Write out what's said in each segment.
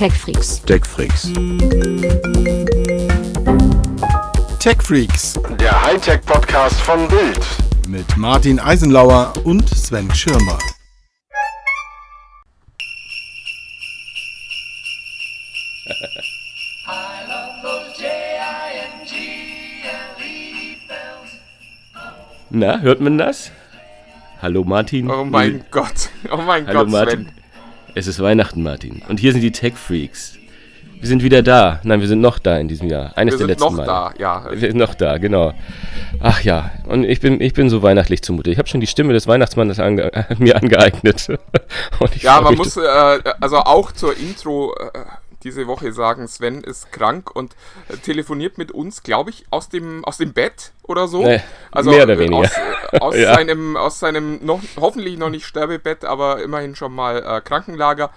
TechFreaks. TechFreaks. TechFreaks Der Hightech-Podcast von Bild. mit Martin Eisenlauer und Sven Schirmer. Na, hört man das? Hallo Martin. Oh mein Gott. Oh mein Hallo Gott, Martin. Sven. Es ist Weihnachten, Martin. Und hier sind die Tech Freaks. Wir sind wieder da. Nein, wir sind noch da in diesem Jahr. Eines Wir der sind letzten noch Mal. da, ja. Wir sind noch da, genau. Ach ja, und ich bin, ich bin so weihnachtlich zumute. Ich habe schon die Stimme des Weihnachtsmannes ange äh, mir angeeignet. Und ich Ja, man muss äh, also auch zur Intro äh, diese Woche sagen, Sven ist krank und äh, telefoniert mit uns, glaube ich, aus dem, aus dem Bett oder so. Nee, also mehr oder äh, weniger. Aus, äh, aus, Ja. seinem, aus seinem noch, hoffentlich noch nicht Sterbebett, aber immerhin schon mal äh, Krankenlager.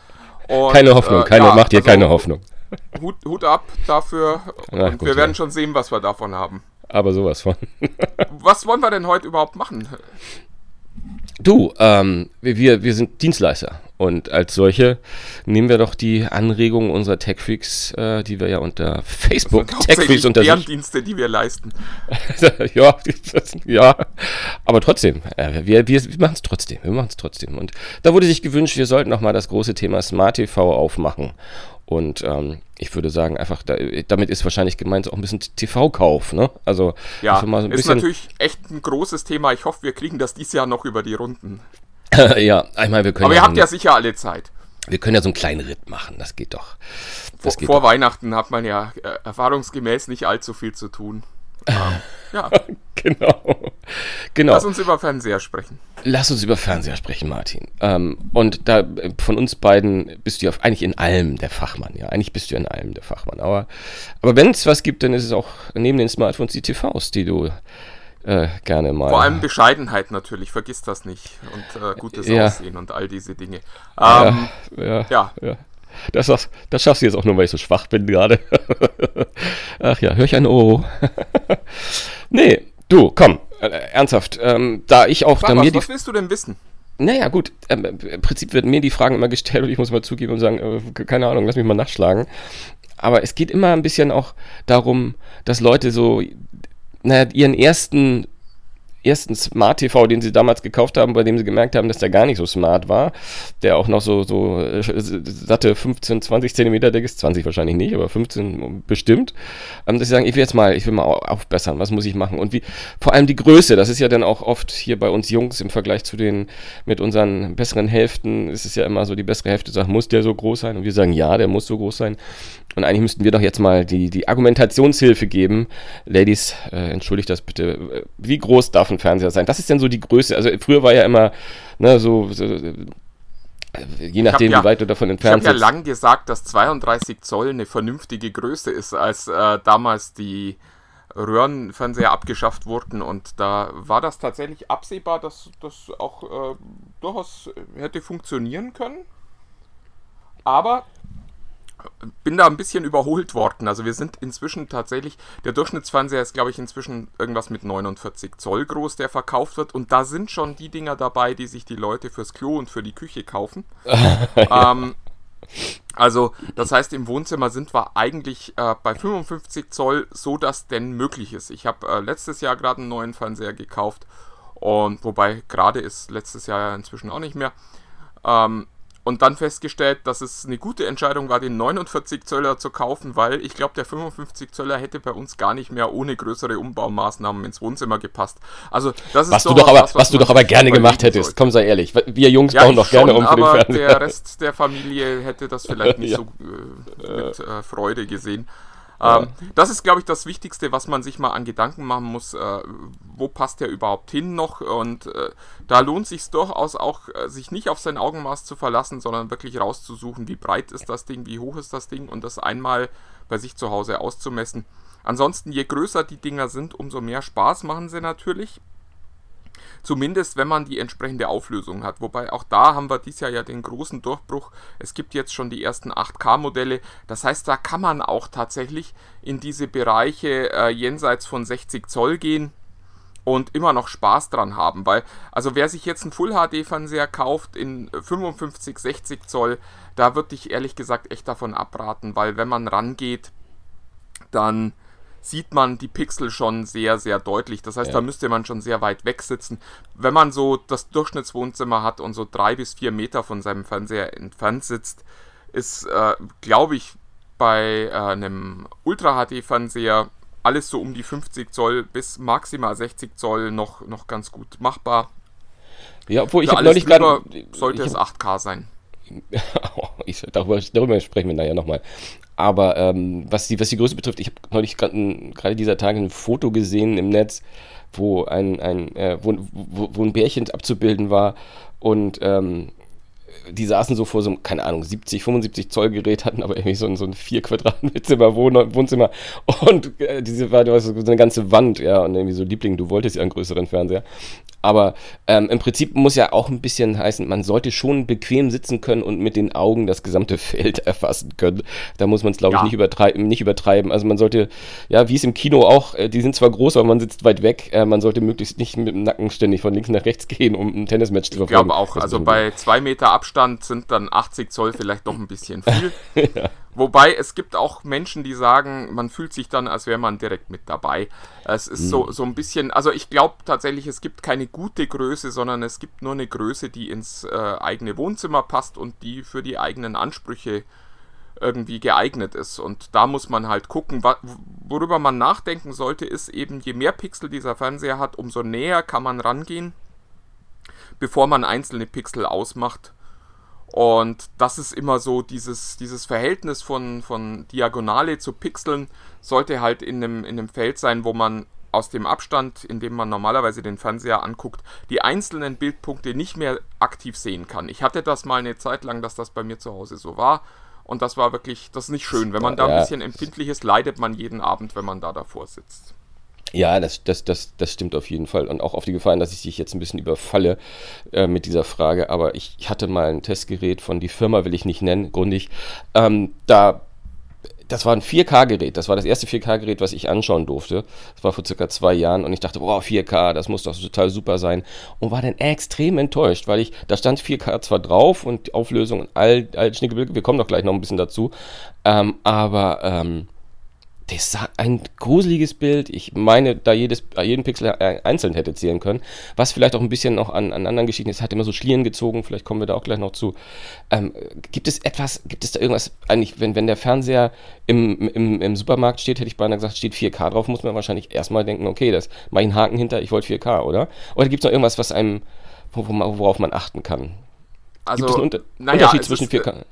Und, Keine Hoffnung, äh, keine, ja, macht dir also keine Hoffnung. Hut, Hut ab dafür Na gut, wir werden ja. schon sehen, was wir davon haben. Aber sowas von. Was wollen wir denn heute überhaupt machen? Du, ähm, wir, wir sind Dienstleister und als solche nehmen wir doch die Anregungen unserer Techfreaks, äh, die wir ja unter Facebook Techfreaks Hauptsächlich unter sich deren Dienste, die wir leisten. ja, das, ja, aber trotzdem, äh, wir, wir, wir machen es trotzdem, wir machen es trotzdem. Und da wurde sich gewünscht, wir sollten noch mal das große Thema Smart TV aufmachen. Und ähm, ich würde sagen, einfach, da, damit ist wahrscheinlich gemeint auch ein bisschen TV-Kauf, ne? Also, Ja, so ist natürlich echt ein großes Thema. Ich hoffe, wir kriegen das dieses Jahr noch über die Runden. ja, einmal, wir können, Aber ja, ihr habt ja sicher alle Zeit. wir können ja so einen kleinen Ritt machen, das geht doch. Vor, Das geht vor doch. Weihnachten hat man ja äh, erfahrungsgemäß nicht allzu viel zu tun. Ähm, ja, Genau. Genau. lass uns über Fernseher sprechen. Lass uns über Fernseher sprechen, Martin. Ähm, und da äh, von uns beiden bist du ja eigentlich in allem der Fachmann, ja. Eigentlich bist du in allem der Fachmann. Aber, aber wenn es was gibt, dann ist es auch neben den Smartphones die TVs, die du äh, gerne mal. Vor allem Bescheidenheit natürlich, vergiss das nicht. Und äh, gutes Ja. Aussehen und all diese Dinge. ja, Ähm, ja, ja. ja. Das, schaffst- das schaffst du jetzt auch nur, weil ich so schwach bin gerade. Ach ja, hör ich ein Oh. nee, du, komm, äh, ernsthaft. Ähm, da ich auch sag da was, mir die was willst du denn wissen? Naja, gut. Ähm, Im Prinzip werden mir die Fragen immer gestellt und ich muss mal zugeben und sagen, äh, keine Ahnung, lass mich mal nachschlagen. Aber es geht immer ein bisschen auch darum, dass Leute so, naja, ihren ersten, ersten Smart TV, den sie damals gekauft haben, bei dem sie gemerkt haben, dass der gar nicht so smart war, der auch noch so, so äh, satte 15, 20 Zentimeter dick ist, 20 wahrscheinlich nicht, aber 15 bestimmt, ähm, dass sie sagen, ich will jetzt mal, ich will mal au- aufbessern, was muss ich machen? Und wie, vor allem die Größe, das ist ja dann auch oft hier bei uns Jungs im Vergleich zu den, mit unseren besseren Hälften, ist es ja immer so, die bessere Hälfte sagt, muss der so groß sein? Und wir sagen, ja, der muss so groß sein. Und eigentlich müssten wir doch jetzt mal die, die Argumentationshilfe geben. Ladies, äh, entschuldigt das bitte. Wie groß darf ein Fernseher sein? Das ist denn so die Größe. Also früher war ja immer, ne, so, so je nachdem, ja- wie weit du davon Ich habe entfernt ja lang gesagt, dass 32 Zoll eine vernünftige Größe ist, als äh, damals die Röhrenfernseher abgeschafft wurden. Und da war das tatsächlich absehbar, dass das auch äh, durchaus hätte funktionieren können. Aber bin da ein bisschen überholt worden. Also wir sind inzwischen tatsächlich, der Durchschnittsfernseher ist, glaube ich, inzwischen irgendwas mit 49 Zoll groß, der verkauft wird. Und da sind schon die Dinger dabei, die sich die Leute fürs Klo und für die Küche kaufen. ähm, also, das heißt, im Wohnzimmer sind wir eigentlich äh, bei 55 Zoll, so dass denn möglich ist. Ich habe äh, letztes Jahr gerade einen neuen Fernseher gekauft und wobei gerade ist letztes Jahr ja inzwischen auch nicht mehr. Ähm, und dann festgestellt, dass es eine gute Entscheidung war, den 49 Zöller zu kaufen, weil ich glaube, der 55 Zöller hätte bei uns gar nicht mehr ohne größere Umbaumaßnahmen ins Wohnzimmer gepasst. Also das ist Was du doch aber, was, was du doch aber gerne gemacht hättest. sollte. Komm, sei ehrlich. Wir Jungs Ja, bauen doch gerne schon, um für den aber Fernseher. der Rest der Familie hätte das vielleicht nicht Ja. so äh, mit äh, Freude gesehen. Ähm, das ist, glaube ich, das Wichtigste, was man sich mal an Gedanken machen muss. Äh, wo passt der überhaupt hin noch? Und äh, da lohnt sich durchaus auch, äh, sich nicht auf sein Augenmaß zu verlassen, sondern wirklich rauszusuchen, wie breit ist das Ding, wie hoch ist das Ding und das einmal bei sich zu Hause auszumessen. Ansonsten, je größer die Dinger sind, umso mehr Spaß machen sie natürlich. Zumindest wenn man die entsprechende Auflösung hat. Wobei auch da haben wir dieses Jahr ja den großen Durchbruch. Es gibt jetzt schon die ersten 8K-Modelle. Das heißt, da kann man auch tatsächlich in diese Bereiche äh, jenseits von 60 Zoll gehen. Und immer noch Spaß dran haben, weil, also wer sich jetzt einen Full HD Fernseher kauft in 55, 60 Zoll, da würde ich ehrlich gesagt echt davon abraten, weil wenn man rangeht, dann sieht man die Pixel schon sehr, sehr deutlich. Das heißt, ja. da müsste man schon sehr weit weg sitzen. Wenn man so das Durchschnittswohnzimmer hat und so drei bis vier Meter von seinem Fernseher entfernt sitzt, ist, äh, glaube ich, bei äh, einem Ultra-HD-Fernseher alles so um die 50 Zoll bis maximal 60 Zoll noch, noch ganz gut machbar. Ja, obwohl ich habe neulich gerade. Sollte es 8K sein. ich, darüber, darüber, sprechen wir nachher nochmal. Aber ähm, was, die, was die Größe betrifft, ich habe neulich gerade dieser Tage ein Foto gesehen im Netz, wo ein, ein, äh, wo, wo, wo, ein Bärchen abzubilden war und ähm, die saßen so vor so einem, keine Ahnung, 70, 75 Zoll Gerät, hatten aber irgendwie so ein, so ein 4 Quadratmeter Wohnzimmer und äh, diese war so eine ganze Wand, ja, und irgendwie so Liebling, du wolltest ja einen größeren Fernseher. Aber ähm, im Prinzip muss ja auch ein bisschen heißen, man sollte schon bequem sitzen können und mit den Augen das gesamte Feld erfassen können. Da muss man es, glaube ja. ich, nicht übertreiben, nicht übertreiben. Also man sollte, ja, wie es im Kino auch, äh, die sind zwar groß, aber man sitzt weit weg. Äh, man sollte möglichst nicht mit dem Nacken ständig von links nach rechts gehen, um ein Tennismatch zu verfolgen. Ich glaube auch, also bei zwei Meter Abstand sind dann 80 Zoll vielleicht noch ein bisschen viel. ja. Wobei es gibt auch Menschen, die sagen, man fühlt sich dann, als wäre man direkt mit dabei. Es ist mhm. so, so ein bisschen, also ich glaube tatsächlich, es gibt keine gute Größe, sondern es gibt nur eine Größe, die ins äh, eigene Wohnzimmer passt und die für die eigenen Ansprüche irgendwie geeignet ist. Und da muss man halt gucken, worüber man nachdenken sollte, ist eben, je mehr Pixel dieser Fernseher hat, umso näher kann man rangehen, bevor man einzelne Pixel ausmacht und das ist immer so, dieses, dieses Verhältnis von, von Diagonale zu Pixeln sollte halt in einem, in einem Feld sein, wo man aus dem Abstand, in dem man normalerweise den Fernseher anguckt, die einzelnen Bildpunkte nicht mehr aktiv sehen kann. Ich hatte das mal eine Zeit lang, dass das bei mir zu Hause so war. Und das war wirklich, das ist nicht schön. Wenn man da ein bisschen empfindlich ist, leidet man jeden Abend, wenn man da davor sitzt. Ja, das, das, das, das stimmt auf jeden Fall. Und auch auf die Gefahren, dass ich dich jetzt ein bisschen überfalle äh, mit dieser Frage. Aber ich hatte mal ein Testgerät von, die Firma will ich nicht nennen, grundig. Ähm, da, das war ein 4K-Gerät. Das war das erste 4K-Gerät, was ich anschauen durfte. Das war vor circa zwei Jahren. Und ich dachte, boah, 4K, das muss doch total super sein. Und war dann extrem enttäuscht, weil ich, da stand 4K zwar drauf und Auflösung und all, all Schnickebilge, wir kommen doch gleich noch ein bisschen dazu. Ähm, aber, ähm, das ist ein gruseliges Bild. Ich meine, da jedes, jeden Pixel einzeln hätte zählen können. Was vielleicht auch ein bisschen noch an, an anderen Geschichten ist, hat immer so Schlieren gezogen. Vielleicht kommen wir da auch gleich noch zu. Ähm, gibt es etwas, gibt es da irgendwas, eigentlich, wenn, wenn der Fernseher im, im, im Supermarkt steht, hätte ich beinahe gesagt, steht 4K drauf, muss man wahrscheinlich erstmal denken, okay, das mache ich einen Haken hinter, ich wollte 4K, oder? Oder gibt es noch irgendwas, was einem, worauf man achten kann? Also, gibt es einen Unter naja, Unterschied zwischen 4K?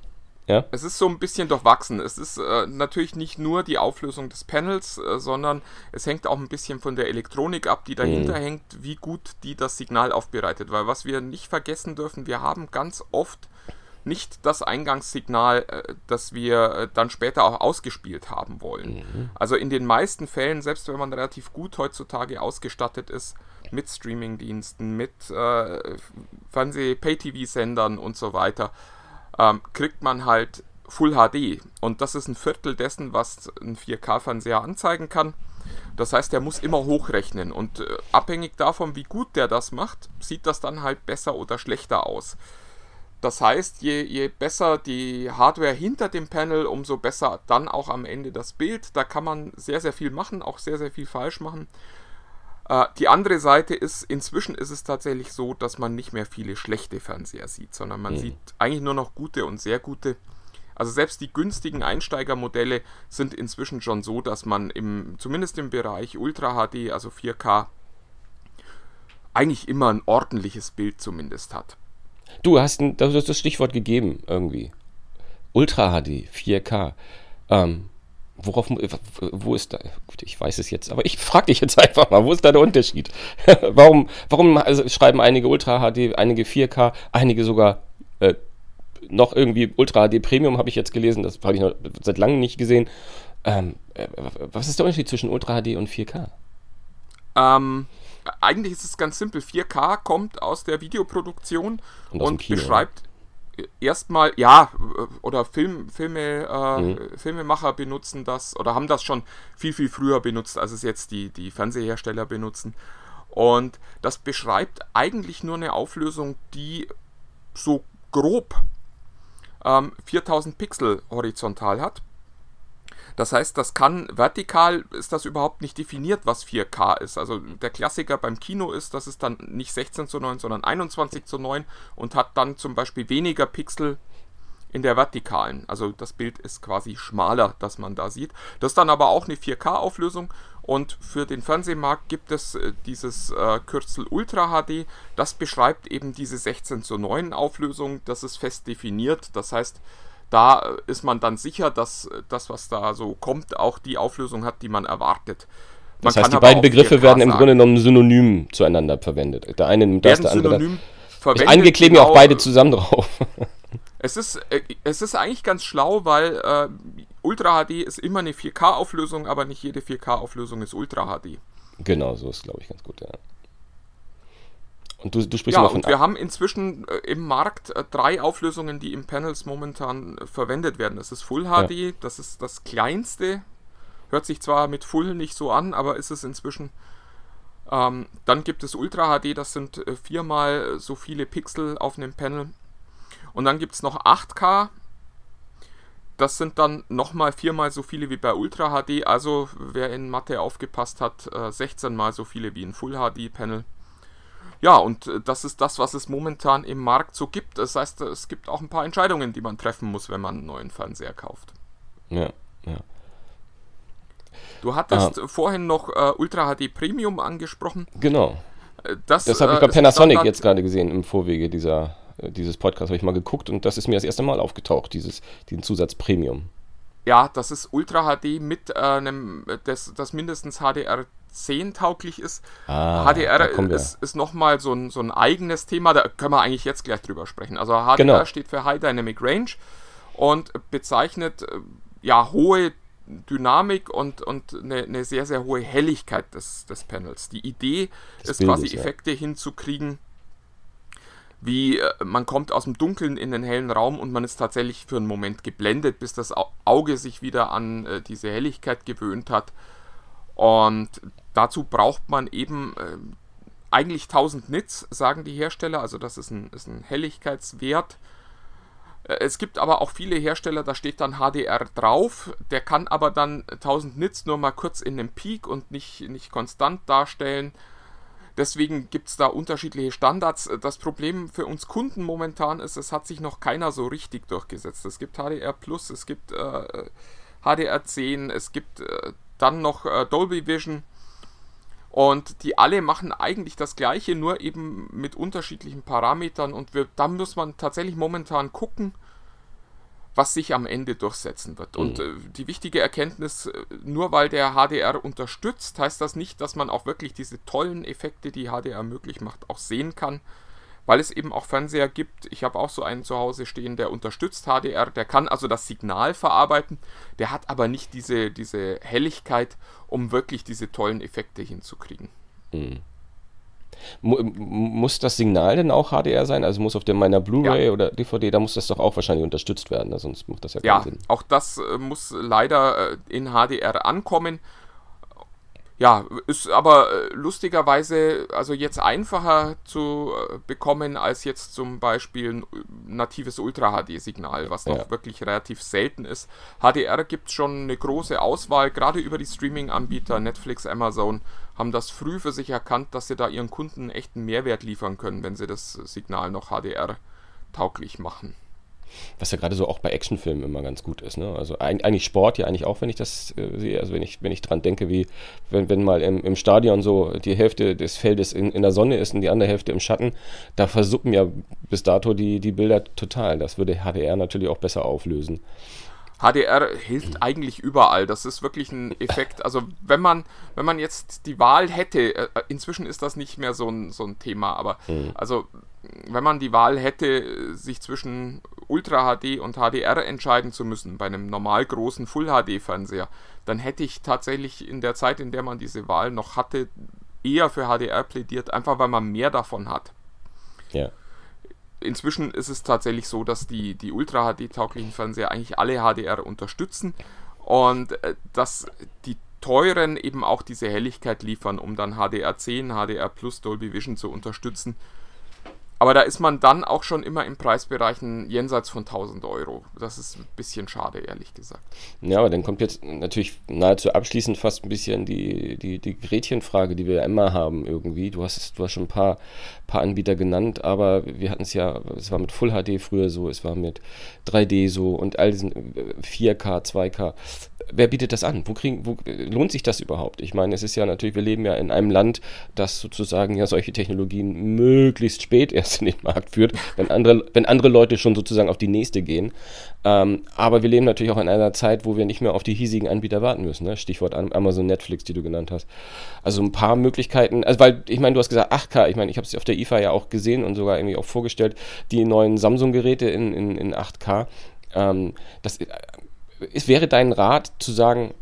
Ja? Es ist so ein bisschen durchwachsen. Es ist äh, natürlich nicht nur die Auflösung des Panels, äh, sondern es hängt auch ein bisschen von der Elektronik ab, die dahinter mhm. hängt, wie gut die das Signal aufbereitet. Weil was wir nicht vergessen dürfen, wir haben ganz oft nicht das Eingangssignal, äh, das wir äh, dann später auch ausgespielt haben wollen. Mhm. Also in den meisten Fällen, selbst wenn man relativ gut heutzutage ausgestattet ist, mit Streamingdiensten, mit äh, Fernseh-Pay-TV-Sendern und so weiter, ähm, kriegt man halt Full HD. Und das ist ein Viertel dessen, was ein 4K-Fernseher anzeigen kann. Das heißt, der muss immer hochrechnen. Und äh, abhängig davon, wie gut der das macht, sieht das dann halt besser oder schlechter aus. Das heißt, je, je besser die Hardware hinter dem Panel, umso besser dann auch am Ende das Bild. Da kann man sehr, sehr viel machen, auch sehr, sehr viel falsch machen. Äh, die andere Seite ist, inzwischen ist es tatsächlich so, dass man nicht mehr viele schlechte Fernseher sieht, sondern man mhm. sieht eigentlich nur noch gute und sehr gute. Also selbst die günstigen Einsteigermodelle sind inzwischen schon so, dass man im, zumindest im Bereich Ultra HD, also 4K, eigentlich immer ein ordentliches Bild zumindest hat. Du hast, ein, du hast das Stichwort gegeben irgendwie. Ultra HD, 4K. Ähm, worauf, wo ist da, gut, ich weiß es jetzt, aber ich frage dich jetzt einfach mal, wo ist da der Unterschied? warum warum also schreiben einige Ultra HD, einige 4K, einige sogar äh, noch irgendwie Ultra HD Premium, habe ich jetzt gelesen, das habe ich noch seit langem nicht gesehen. Ähm, äh, was ist der Unterschied zwischen Ultra HD und 4K? Ähm, eigentlich ist es ganz simpel. 4K kommt aus der Videoproduktion und, und beschreibt erstmal, ja, oder Film, Filme, äh, mhm. Filmemacher benutzen das oder haben das schon viel, viel früher benutzt, als es jetzt die, die Fernsehersteller benutzen. Und das beschreibt eigentlich nur eine Auflösung, die so grob ähm, 4000 Pixel horizontal hat. Das heißt, das kann vertikal ist das überhaupt nicht definiert, was 4K ist. Also der Klassiker beim Kino ist, das ist dann nicht 16 zu 9, sondern 21 zu 9 und hat dann zum Beispiel weniger Pixel in der vertikalen. Also das Bild ist quasi schmaler, das man da sieht. Das ist dann aber auch eine 4K-Auflösung und für den Fernsehmarkt gibt es äh, dieses äh, Kürzel Ultra HD. Das beschreibt eben diese 16 zu 9 Auflösung. Das ist fest definiert. Das heißt, da ist man dann sicher, dass das, was da so kommt, auch die Auflösung hat, die man erwartet. Man das heißt, die beiden Begriffe werden im Grunde genommen synonym zueinander verwendet. Der eine nimmt das, der andere. Synonym verwendet. Einige kleben ja auch genau. beide zusammen drauf. Es ist, äh, es ist eigentlich ganz schlau, weil äh, Ultra HD ist immer eine 4K-Auflösung, aber nicht jede 4K-Auflösung ist Ultra HD. Genau, so ist, glaube ich, ganz gut, ja. Und du, du sprichst ja, und wir haben inzwischen äh, im Markt äh, drei Auflösungen, die im Panels momentan äh, verwendet werden. Das ist Full HD, ja. das ist das kleinste. Hört sich zwar mit Full nicht so an, aber ist es inzwischen. Ähm, dann gibt es Ultra HD, das sind viermal so viele Pixel auf einem Panel. Und dann gibt es noch 8K. Das sind dann nochmal viermal so viele wie bei Ultra HD. Also wer in Mathe aufgepasst hat, 16 äh, mal so viele wie ein Full HD Panel. Ja, und äh, das ist das, was es momentan im Markt so gibt. Das heißt, es gibt auch ein paar Entscheidungen, die man treffen muss, wenn man einen neuen Fernseher kauft. Ja, ja. Du hattest ah. vorhin noch äh, Ultra HD Premium angesprochen. Genau. Äh, das, das habe ich bei äh, Panasonic jetzt gerade gesehen im Vorwege dieser, dieses Podcasts, habe ich mal geguckt und das ist mir das erste Mal aufgetaucht, dieses, diesen Zusatz Premium. Ja, das ist Ultra HD mit einem, das, das mindestens HDR 10 tauglich ist. Ah, HDR ist, ist nochmal so ein, so ein eigenes Thema, da können wir eigentlich jetzt gleich drüber sprechen. Also HDR genau. steht für High Dynamic Range und bezeichnet äh, ja hohe Dynamik und, und eine, eine, sehr, sehr hohe Helligkeit des, des Panels. Die Idee des ist quasi Effekte ja. hinzukriegen, wie äh, man kommt aus dem Dunkeln in den hellen Raum und man ist tatsächlich für einen Moment geblendet, bis das Auge sich wieder an äh, diese Helligkeit gewöhnt hat. Und dazu braucht man eben äh, eigentlich 1000 Nits, sagen die Hersteller. Also das ist ein, ist ein Helligkeitswert. Äh, es gibt aber auch viele Hersteller, da steht dann HDR drauf. Der kann aber dann 1000 Nits nur mal kurz in einem Peak und nicht, nicht konstant darstellen. Deswegen gibt es da unterschiedliche Standards. Das Problem für uns Kunden momentan ist, es hat sich noch keiner so richtig durchgesetzt. Es gibt HDR Plus, es gibt äh, HDR 10, es gibt äh, dann noch äh, Dolby Vision. Und die alle machen eigentlich das gleiche, nur eben mit unterschiedlichen Parametern. Und wir, da muss man tatsächlich momentan gucken, was sich am Ende durchsetzen wird. Mhm. Und äh, die wichtige Erkenntnis, äh, nur weil der HDR unterstützt, heißt das nicht, dass man auch wirklich diese tollen Effekte, die HDR möglich macht, auch sehen kann weil es eben auch Fernseher gibt. Ich habe auch so einen zu Hause stehen, der unterstützt HDR, der kann also das Signal verarbeiten, der hat aber nicht diese, diese Helligkeit, um wirklich diese tollen Effekte hinzukriegen. Mhm. Muss das Signal denn auch HDR sein? Also muss auf der meiner Blu-ray ja. oder DVD, da muss das doch auch wahrscheinlich unterstützt werden, ne? sonst macht das ja keinen ja, Sinn. Auch das äh, muss leider äh, in HDR ankommen. Ja, ist aber äh, lustigerweise also jetzt einfacher zu äh, bekommen als jetzt zum Beispiel ein äh, natives Ultra-HD-Signal, was ja. noch wirklich relativ selten ist. HDR gibt es schon eine große Auswahl, gerade über die Streaming-Anbieter Netflix, Amazon haben das früh für sich erkannt, dass sie da ihren Kunden echten Mehrwert liefern können, wenn sie das Signal noch HDR tauglich machen. Was ja gerade so auch bei Actionfilmen immer ganz gut ist. Ne? Also eigentlich Sport ja eigentlich auch, wenn ich das äh, sehe. Also wenn ich, wenn ich dran denke, wie wenn, wenn mal im, im Stadion so die Hälfte des Feldes in, in der Sonne ist und die andere Hälfte im Schatten, da versuppen ja bis dato die, die Bilder total. Das würde HDR natürlich auch besser auflösen. HDR hilft eigentlich überall. Das ist wirklich ein Effekt. Also wenn man, wenn man jetzt die Wahl hätte, äh, inzwischen ist das nicht mehr so ein, so ein Thema, aber mhm. also wenn man die Wahl hätte, sich zwischen Ultra HD und HDR entscheiden zu müssen bei einem normal großen Full HD Fernseher, dann hätte ich tatsächlich in der Zeit, in der man diese Wahl noch hatte, eher für HDR plädiert, einfach weil man mehr davon hat. Ja. Inzwischen ist es tatsächlich so, dass die, die Ultra HD tauglichen Fernseher eigentlich alle HDR unterstützen und äh, dass die teuren eben auch diese Helligkeit liefern, um dann HDR10, HDR Plus, Dolby Vision zu unterstützen. Aber da ist man dann auch schon immer in Preisbereichen jenseits von 1000 Euro. Das ist ein bisschen schade, ehrlich gesagt. Ja, aber dann kommt jetzt natürlich nahezu abschließend fast ein bisschen die, die, die Gretchenfrage, die wir immer haben irgendwie. Du hast, du hast schon ein paar, paar Anbieter genannt, aber wir hatten es ja, es war mit Full HD früher so, es war mit 3D so und all diesen 4K, äh, 2K wer bietet das an? Wo kriegen, wo, lohnt sich das überhaupt? Ich meine, es ist ja natürlich, wir leben ja in einem Land, das sozusagen ja solche Technologien möglichst spät erst in den Markt führt, wenn andere, wenn andere Leute schon sozusagen auf die nächste gehen. Ähm, aber wir leben natürlich auch in einer Zeit, wo wir nicht mehr auf die hiesigen Anbieter warten müssen. Ne? Stichwort Amazon Netflix, die du genannt hast. Also ein paar Möglichkeiten, also weil, ich meine, du hast gesagt 8K, ich meine, ich habe es auf der IFA ja auch gesehen und sogar irgendwie auch vorgestellt, die neuen Samsung-Geräte in, in, in 8K. Ähm, das es wäre dein Rat zu sagen,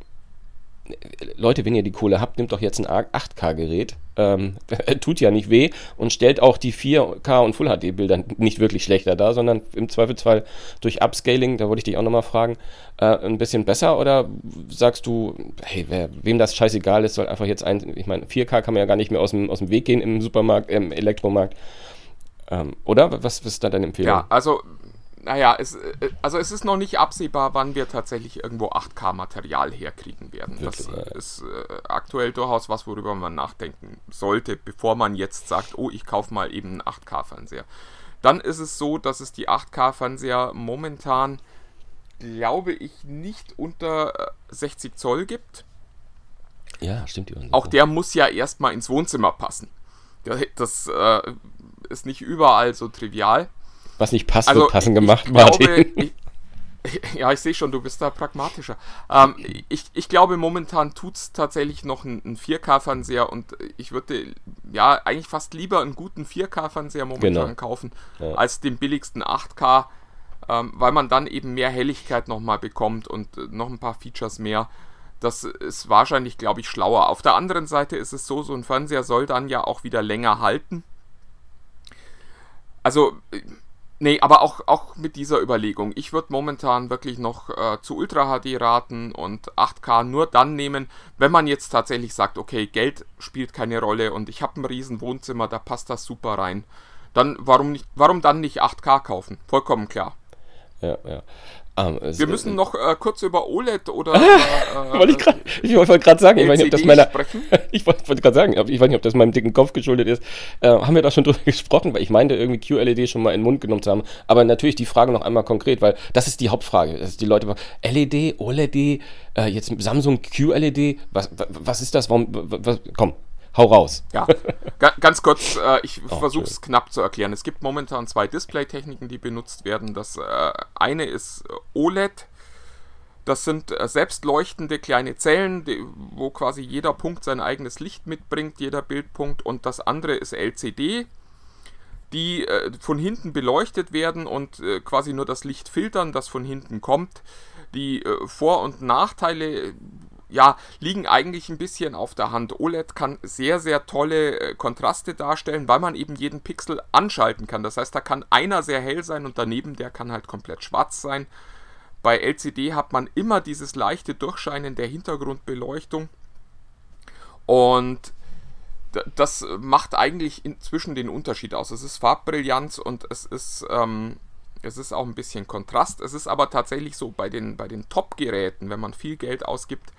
Leute, wenn ihr die Kohle habt, nehmt doch jetzt ein 8K-Gerät. Ähm, tut ja nicht weh und stellt auch die 4K und Full HD-Bilder nicht wirklich schlechter dar, sondern im Zweifelsfall durch Upscaling, da wollte ich dich auch nochmal fragen, äh, ein bisschen besser oder sagst du, hey, wer, wem das scheißegal ist, soll einfach jetzt ein, ich meine, 4K kann man ja gar nicht mehr aus dem, aus dem Weg gehen im Supermarkt, im Elektromarkt. Ähm, oder? Was, was ist da deine Empfehlung? Ja, also naja, es, äh, also es ist noch nicht absehbar, wann wir tatsächlich irgendwo 8K-Material herkriegen werden. Das ist äh, aktuell durchaus was, worüber man nachdenken sollte, bevor man jetzt sagt, oh, ich kaufe mal eben einen 8K-Fernseher. Dann ist es so, dass es die 8K-Fernseher momentan, glaube ich, nicht unter 60 äh, Zoll gibt. Ja, stimmt. Auch der muss ja erstmal ins Wohnzimmer passen. Das äh, ist nicht überall so trivial. Was nicht passt, also, wird passend gemacht, ich Martin. Glaube, ich, ja, ich sehe schon, du bist da pragmatischer. Ähm, ich, ich glaube, momentan tut es tatsächlich noch ein, ein 4K-Fernseher und ich würde ja eigentlich fast lieber einen guten 4K-Fernseher momentan genau. kaufen, ja. als den billigsten 8K, ähm, weil man dann eben mehr Helligkeit nochmal bekommt und äh, noch ein paar Features mehr. Das ist wahrscheinlich, glaube ich, schlauer. Auf der anderen Seite ist es so, so ein Fernseher soll dann ja auch wieder länger halten. Also Nee, aber auch, auch mit dieser Überlegung. Ich würde momentan wirklich noch äh, zu Ultra HD raten und 8K nur dann nehmen, wenn man jetzt tatsächlich sagt, okay, Geld spielt keine Rolle und ich habe ein riesen Wohnzimmer, da passt das super rein. Dann warum nicht, warum dann nicht 8K kaufen? Vollkommen klar. Ja, ja. Um, ähm, Wir müssen noch äh, kurz über OLED oder. Äh, wollte ich, grad, ich wollte gerade sagen, ich weiß nicht, ob das meiner. ich wollte wollt gerade sagen, ich weiß nicht, ob das meinem dicken Kopf geschuldet ist. Äh, haben wir da schon drüber gesprochen, weil ich meinte, irgendwie QLED schon mal in den Mund genommen zu haben. Aber natürlich die Frage noch einmal konkret, weil das ist die Hauptfrage. Das ist die Leute LED, OLED, äh, jetzt Samsung QLED, was, was ist das? Warum, was, komm, Hau raus. Ja, ganz kurz, äh, ich oh, versuche es knapp zu erklären. Es gibt momentan zwei Display-Techniken, die benutzt werden. Das äh, eine ist äh, OLED. Das sind äh, selbstleuchtende kleine Zellen, die, wo quasi jeder Punkt sein eigenes Licht mitbringt, jeder Bildpunkt. Und das andere ist LCD, die äh, von hinten beleuchtet werden und äh, quasi nur das Licht filtern, das von hinten kommt. Die Vor- und Nachteile ja, liegen eigentlich ein bisschen auf der Hand. OLED kann sehr, sehr tolle äh, Kontraste darstellen, weil man eben jeden Pixel anschalten kann. Das heißt, da kann einer sehr hell sein und daneben der kann halt komplett schwarz sein. Bei LCD hat man immer dieses leichte Durchscheinen der Hintergrundbeleuchtung. Und das macht eigentlich inzwischen den Unterschied aus. Es ist Farbbrillanz und es ist, ähm, es ist auch ein bisschen Kontrast. Es ist aber tatsächlich so bei den, bei den Top-Geräten, wenn man viel Geld ausgibt,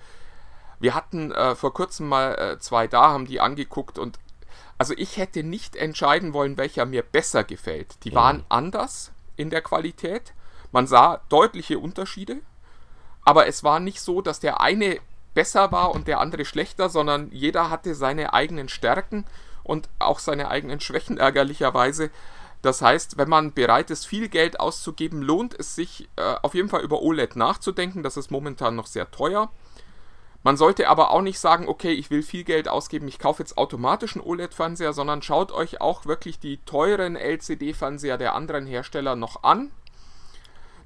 wir hatten äh, vor kurzem mal äh, zwei da, haben die angeguckt und also ich hätte nicht entscheiden wollen, welcher mir besser gefällt. Die mhm. waren anders in der Qualität. Man sah deutliche Unterschiede, aber es war nicht so, dass der eine besser war und der andere schlechter, sondern jeder hatte seine eigenen Stärken und auch seine eigenen Schwächen ärgerlicherweise. Das heißt, wenn man bereit ist, viel Geld auszugeben, lohnt es sich äh, auf jeden Fall über OLED nachzudenken. Das ist momentan noch sehr teuer. Man sollte aber auch nicht sagen, okay, ich will viel Geld ausgeben, ich kaufe jetzt automatisch einen OLED-Fernseher, sondern schaut euch auch wirklich die teuren LCD-Fernseher der anderen Hersteller noch an.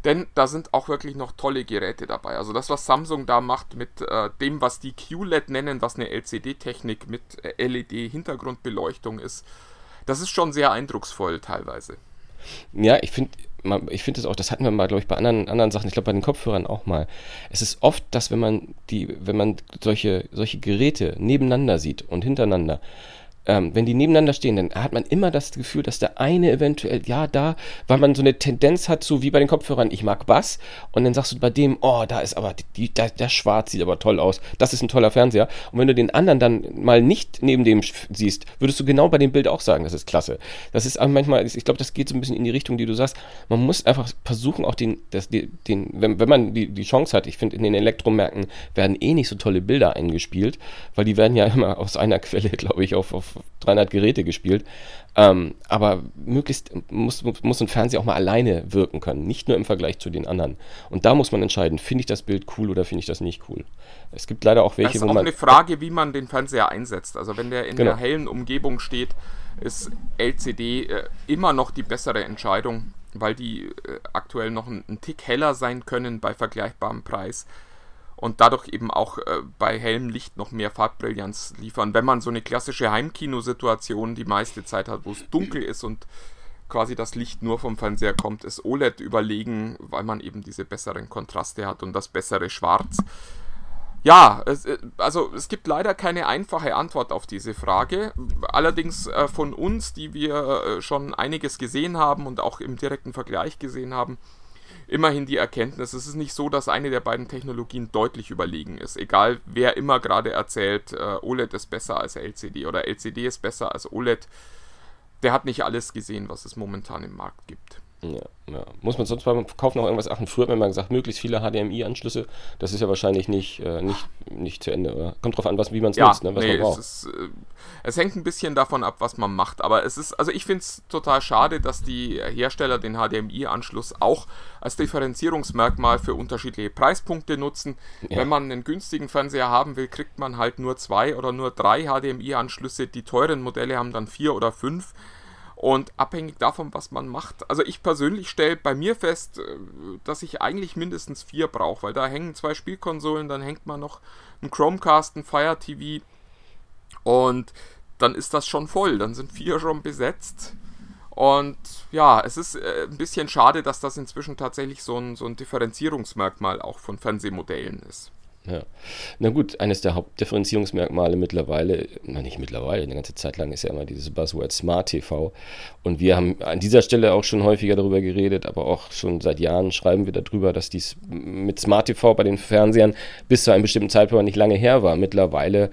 Denn da sind auch wirklich noch tolle Geräte dabei. Also das, was Samsung da macht mit äh, dem, was die QLED nennen, was eine LCD-Technik mit äh, LED-Hintergrundbeleuchtung ist, das ist schon sehr eindrucksvoll teilweise. Ja, ich finde ich finde das auch, das hatten wir mal, glaube ich, bei anderen, anderen Sachen, ich glaube bei den Kopfhörern auch mal. Es ist oft, dass wenn man die, wenn man solche, solche Geräte nebeneinander sieht und hintereinander, ähm, wenn die nebeneinander stehen, dann hat man immer das Gefühl, dass der eine eventuell, ja, da, weil man so eine Tendenz hat, so wie bei den Kopfhörern, ich mag Bass, und dann sagst du bei dem, oh, da ist aber, die, der, der Schwarz sieht aber toll aus, das ist ein toller Fernseher. Und wenn du den anderen dann mal nicht neben dem siehst, würdest du genau bei dem Bild auch sagen, das ist klasse. Das ist manchmal, ich glaube, das geht so ein bisschen in die Richtung, die du sagst. Man muss einfach versuchen, auch den, das, den wenn, wenn man die, die Chance hat, ich finde, in den Elektromärkten werden eh nicht so tolle Bilder eingespielt, weil die werden ja immer aus einer Quelle, glaube ich, auf, auf 300 Geräte gespielt. Ähm, aber möglichst muss, muss ein Fernseher auch mal alleine wirken können, nicht nur im Vergleich zu den anderen. Und da muss man entscheiden, finde ich das Bild cool oder finde ich das nicht cool. Es gibt leider auch welche, das ist wo auch man. eine Frage, wie man den Fernseher einsetzt. Also wenn der in genau. der hellen Umgebung steht, ist LCD äh, immer noch die bessere Entscheidung, weil die äh, aktuell noch ein, ein Tick heller sein können bei vergleichbarem Preis und dadurch eben auch äh, bei hellem Licht noch mehr Farbbrillanz liefern. Wenn man so eine klassische Heimkinosituation die meiste Zeit hat, wo es dunkel ist und quasi das Licht nur vom Fernseher kommt, ist OLED überlegen, weil man eben diese besseren Kontraste hat und das bessere Schwarz. Ja, es, äh, also es gibt leider keine einfache Antwort auf diese Frage. Allerdings äh, von uns, die wir äh, schon einiges gesehen haben und auch im direkten Vergleich gesehen haben, immerhin die Erkenntnis, es ist nicht so, dass eine der beiden Technologien deutlich überlegen ist. Egal wer immer gerade erzählt, äh, OLED ist besser als LCD oder LCD ist besser als OLED, der hat nicht alles gesehen, was es momentan im Markt gibt. Ja, ja. Muss man sonst beim Kauf noch irgendwas achten? Früher hat man mal gesagt, möglichst viele HDMI-Anschlüsse. Das ist ja wahrscheinlich nicht, äh, nicht, nicht zu Ende. Oder? Kommt drauf an, was, wie man es ja, nutzt, ne? was nee, man braucht. Es, ist, äh, es hängt ein bisschen davon ab, was man macht. Aber es ist, also ich finde es total schade, dass die Hersteller den HDMI-Anschluss auch als Differenzierungsmerkmal für unterschiedliche Preispunkte nutzen. Ja. Wenn man einen günstigen Fernseher haben will, kriegt man halt nur zwei oder nur drei HDMI-Anschlüsse. Die teuren Modelle haben dann vier oder fünf. Und abhängig davon, was man macht. Also ich persönlich stelle bei mir fest, äh, dass ich eigentlich mindestens vier brauche, weil da hängen zwei Spielkonsolen, dann hängt man noch ein Chromecast, ein Fire TV und dann ist das schon voll. Dann sind vier schon besetzt. Und ja, es ist äh, ein bisschen schade, dass das inzwischen tatsächlich so ein, so ein Differenzierungsmerkmal auch von Fernsehmodellen ist. Ja. Na gut, eines der Hauptdifferenzierungsmerkmale mittlerweile, na nicht mittlerweile, eine ganze Zeit lang ist ja immer dieses Buzzword Smart TV. Und wir haben an dieser Stelle auch schon häufiger darüber geredet, aber auch schon seit Jahren schreiben wir darüber, dass dies mit Smart TV bei den Fernsehern bis zu einem bestimmten Zeitpunkt nicht lange her war. Mittlerweile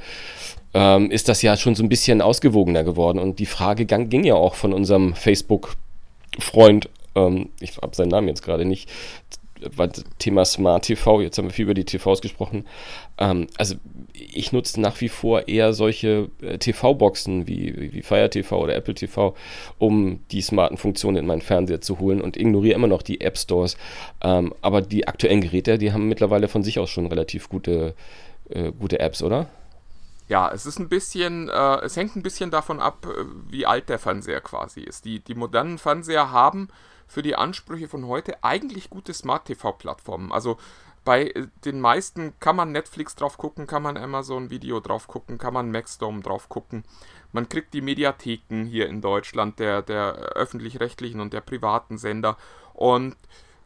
ähm, ist das ja schon so ein bisschen ausgewogener geworden. Und die Frage ging, ja auch von unserem Facebook-Freund ähm, ich habe seinen Namen jetzt gerade nicht, Thema Smart TV, jetzt haben wir viel über die TVs gesprochen. Ähm, also ich nutze nach wie vor eher solche äh, TV-Boxen wie, wie Fire TV oder Apple TV, um die smarten Funktionen in meinen Fernseher zu holen und ignoriere immer noch die App Stores. Ähm, aber die aktuellen Geräte, die haben mittlerweile von sich aus schon relativ gute, äh, gute Apps, oder? Ja, es ist ein bisschen, äh, es hängt ein bisschen davon ab, äh, wie alt der Fernseher quasi ist. Die, die modernen Fernseher haben für die Ansprüche von heute eigentlich gute Smart-TV-Plattformen. Also bei äh, den meisten kann man Netflix drauf gucken, kann man Amazon Video drauf gucken, kann man Maxdome drauf gucken. Man kriegt die Mediatheken hier in Deutschland, der, der öffentlich-rechtlichen und der privaten Sender. Und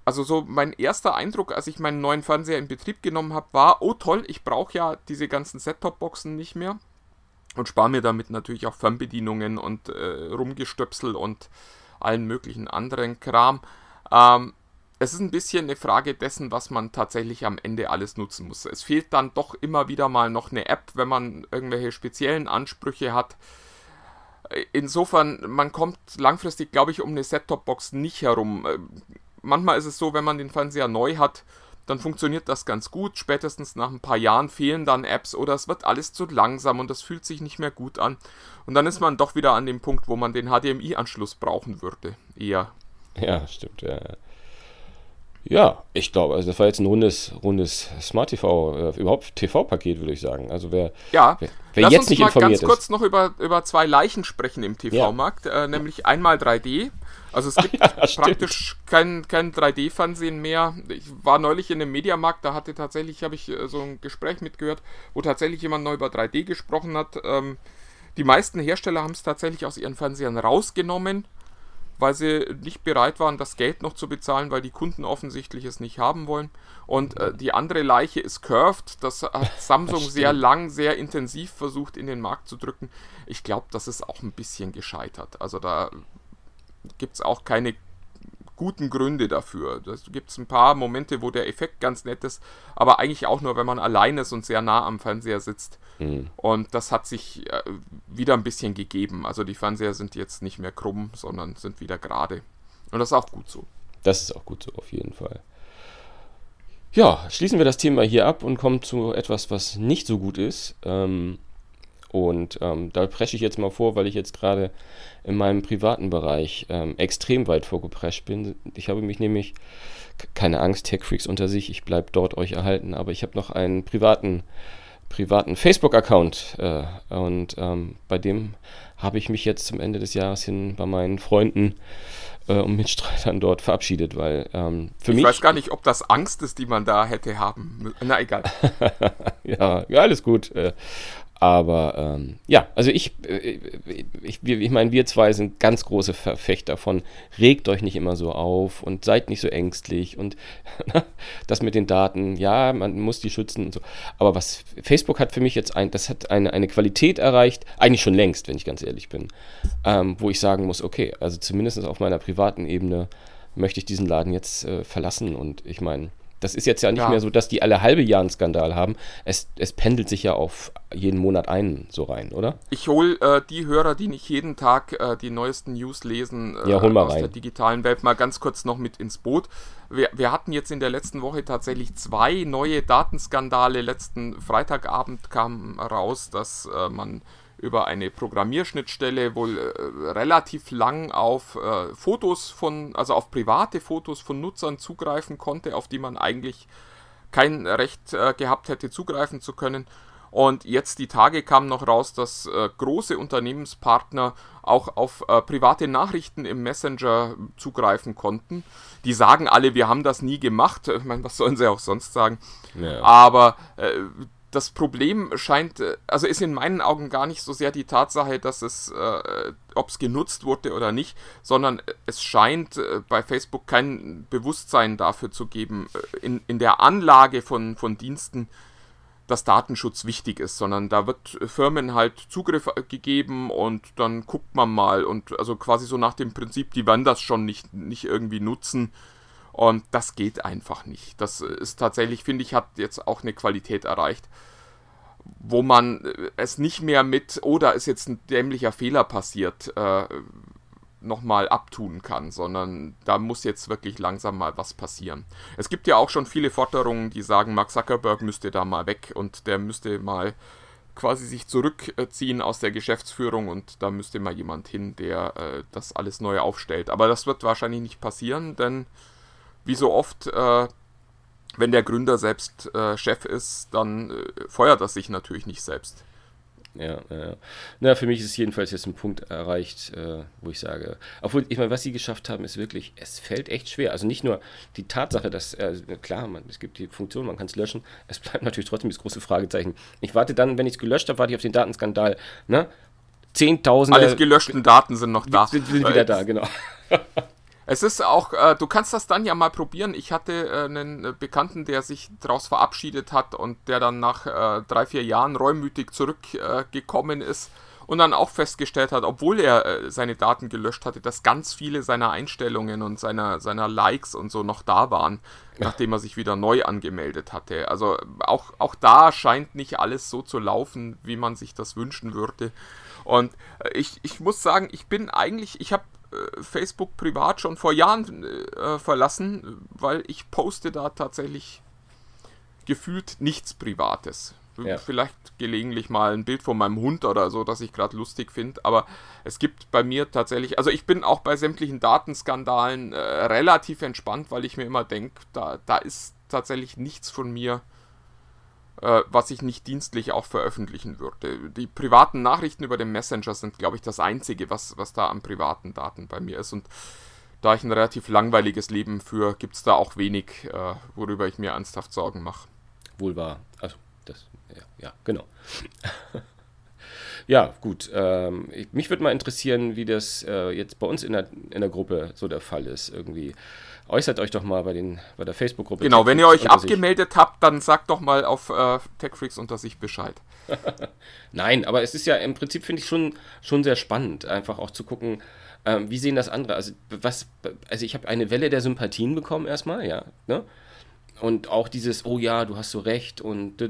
also so mein erster Eindruck, als ich meinen neuen Fernseher in Betrieb genommen habe, war, oh toll, ich brauche ja diese ganzen Set-Top-Boxen nicht mehr. Und spare mir damit natürlich auch Fernbedienungen und äh, Rumgestöpsel und allen möglichen anderen Kram. Ähm, es ist ein bisschen eine Frage dessen, was man tatsächlich am Ende alles nutzen muss. Es fehlt dann doch immer wieder mal noch eine App, wenn man irgendwelche speziellen Ansprüche hat. Insofern, man kommt langfristig, glaube ich, um eine Set-Top-Box nicht herum. Äh, manchmal ist es so, wenn man den Fernseher neu hat, dann funktioniert das ganz gut. Spätestens nach ein paar Jahren fehlen dann Apps oder es wird alles zu langsam und das fühlt sich nicht mehr gut an. Und dann ist man doch wieder an dem Punkt, wo man den HDMI-Anschluss brauchen würde. Eher. Ja, stimmt, ja. Ja, ich glaube, also das war jetzt ein rundes, rundes Smart TV, äh, überhaupt TV-Paket, würde ich sagen. Also wer, ja, wer, wer Lass jetzt uns nicht mal informiert ganz ist. kurz noch über, über zwei Leichen sprechen im TV-Markt, ja. äh, nämlich einmal 3D. Also es gibt praktisch kein, kein 3D-Fernsehen mehr. Ich war neulich in einem Mediamarkt, da hatte tatsächlich, habe ich äh, so ein Gespräch mitgehört, wo tatsächlich jemand neu über 3D gesprochen hat. Ähm, die meisten Hersteller haben es tatsächlich aus ihren Fernsehern rausgenommen weil sie nicht bereit waren, das Geld noch zu bezahlen, weil die Kunden offensichtlich es nicht haben wollen. Und äh, die andere Leiche ist Curved. Das hat Samsung Das sehr lang, sehr intensiv versucht in den Markt zu drücken. Ich glaube, das ist auch ein bisschen gescheitert. Also da gibt es auch keine guten Gründe dafür. Da gibt es ein paar Momente, wo der Effekt ganz nett ist, aber eigentlich auch nur, wenn man allein ist und sehr nah am Fernseher sitzt. Mhm. Und das hat sich äh, wieder ein bisschen gegeben. Also die Fernseher sind jetzt nicht mehr krumm, sondern sind wieder gerade. Und das ist auch gut so. Das ist auch gut so, auf jeden Fall. Ja, schließen wir das Thema hier ab und kommen zu etwas, was nicht so gut ist. Ähm, und ähm, da presche ich jetzt mal vor, weil ich jetzt gerade in meinem privaten Bereich ähm, extrem weit vorgeprescht bin. Ich habe mich nämlich, keine Angst, Tech-Freaks unter sich, ich bleibe dort euch erhalten, aber ich habe noch einen privaten, privaten Facebook-Account äh, und ähm, bei dem habe ich mich jetzt zum Ende des Jahres hin bei meinen Freunden äh, und Mitstreitern dort verabschiedet, weil ähm, für ich mich. weiß gar nicht, ob das Angst ist, die man da hätte haben. Na egal. ja, ja, alles gut. Äh, aber ähm, ja, also ich, äh, ich, wir- ich meine, wir zwei sind ganz große Verfechter von, regt euch nicht immer so auf und seid nicht so ängstlich und das mit den Daten, ja, man muss die schützen und so. Aber was Facebook hat für mich jetzt ein, das hat eine, eine Qualität erreicht, eigentlich schon längst, wenn ich ganz ehrlich bin, ähm, wo ich sagen muss, okay, also zumindest auf meiner privaten Ebene möchte ich diesen Laden jetzt äh, verlassen und ich meine, das ist jetzt ja nicht Ja. mehr so, dass die alle halbe Jahr einen Skandal haben. Es, es pendelt sich ja auf jeden Monat einen so rein, oder? Ich hole äh, die Hörer, die nicht jeden Tag äh, die neuesten News lesen äh, Ja, hol mal aus rein. der digitalen Welt, mal ganz kurz noch mit ins Boot. Wir, wir hatten jetzt in der letzten Woche tatsächlich zwei neue Datenskandale. Letzten Freitagabend kam raus, dass äh, man über eine Programmierschnittstelle wohl äh, relativ lang auf äh, Fotos von, also auf private Fotos von Nutzern zugreifen konnte, auf die man eigentlich kein Recht äh, gehabt hätte, zugreifen zu können. Und jetzt die Tage kam noch raus, dass äh, große Unternehmenspartner auch auf äh, private Nachrichten im Messenger zugreifen konnten. Die sagen alle, wir haben das nie gemacht. Ich meine, was sollen sie auch sonst sagen? Ja. Aber äh, das Problem scheint, äh, also ist in meinen Augen gar nicht so sehr die Tatsache, dass es, äh, ob es genutzt wurde oder nicht, sondern es scheint äh, bei Facebook kein Bewusstsein dafür zu geben, äh, in, in der Anlage von, von Diensten, dass Datenschutz wichtig ist, sondern da wird Firmen halt Zugriff äh, gegeben und dann guckt man mal und also quasi so nach dem Prinzip, die werden das schon nicht, nicht irgendwie nutzen. Und das geht einfach nicht. Das ist tatsächlich, finde ich, hat jetzt auch eine Qualität erreicht, wo man äh, es nicht mehr mit, oh, ist jetzt ein dämlicher Fehler passiert, äh, nochmal abtun kann, sondern da muss jetzt wirklich langsam mal was passieren. Es gibt ja auch schon viele Forderungen, die sagen, Mark Zuckerberg müsste da mal weg und der müsste mal quasi sich zurückziehen aus der Geschäftsführung und da müsste mal jemand hin, der äh, das alles neu aufstellt. Aber das wird wahrscheinlich nicht passieren, denn wie so oft, äh, wenn der Gründer selbst äh, Chef ist, dann äh, feuert er sich natürlich nicht selbst. Ja, ja, ja. Na, für mich ist jedenfalls jetzt ein Punkt erreicht, äh, wo ich sage, obwohl, ich meine, was sie geschafft haben, ist wirklich, es fällt echt schwer. Also nicht nur die Tatsache, dass, äh, klar, man, es gibt die Funktion, man kann es löschen, es bleibt natürlich trotzdem das große Fragezeichen. Ich warte dann, wenn ich es gelöscht habe, warte ich auf den Datenskandal, ne? Zehntausende Alle gelöschten Daten sind noch da. sind, sind wieder da, genau. Es ist auch, äh, du kannst das dann ja mal probieren. Ich hatte äh, einen Bekannten, der sich daraus verabschiedet hat und der dann nach äh, drei, vier Jahren reumütig zurückgekommen äh, ist und dann auch festgestellt hat, obwohl er äh, seine Daten gelöscht hatte, dass ganz viele seiner Einstellungen und seiner, seiner Likes und so noch da waren, nachdem er sich wieder neu angemeldet hatte. Also auch, auch da scheint nicht alles so zu laufen, wie man sich das wünschen würde. Und äh, ich, ich muss sagen, ich bin eigentlich, ich habe Facebook privat schon vor Jahren äh, verlassen, weil ich poste da tatsächlich gefühlt nichts Privates. Ja. Vielleicht gelegentlich mal ein Bild von meinem Hund oder so, das ich gerade lustig finde, aber es gibt bei mir tatsächlich, also ich bin auch bei sämtlichen Datenskandalen äh, relativ entspannt, weil ich mir immer denke, da, da ist tatsächlich nichts von mir, äh, was ich nicht dienstlich auch veröffentlichen würde. Die privaten Nachrichten über den Messenger sind, glaube ich, das Einzige, was, was da an privaten Daten bei mir ist. Und da ich ein relativ langweiliges Leben führe, gibt es da auch wenig, äh, worüber ich mir ernsthaft Sorgen mache. Wohl wahr. Also, das, ja, ja genau. Ja, gut. Ähm, ich, mich würde mal interessieren, wie das äh, jetzt bei uns in der, in der Gruppe so der Fall ist. Irgendwie äußert euch doch mal bei, den, bei der Facebook-Gruppe. Genau, wenn ihr euch abgemeldet sich. habt, dann sagt doch mal auf äh, TechFreaks unter sich Bescheid. Nein, aber es ist ja im Prinzip, finde ich, schon, schon sehr spannend, einfach auch zu gucken, ähm, wie sehen das andere. Also, was, also ich habe eine Welle der Sympathien bekommen erstmal, ja. Ne? Und auch dieses, oh ja, du hast so recht und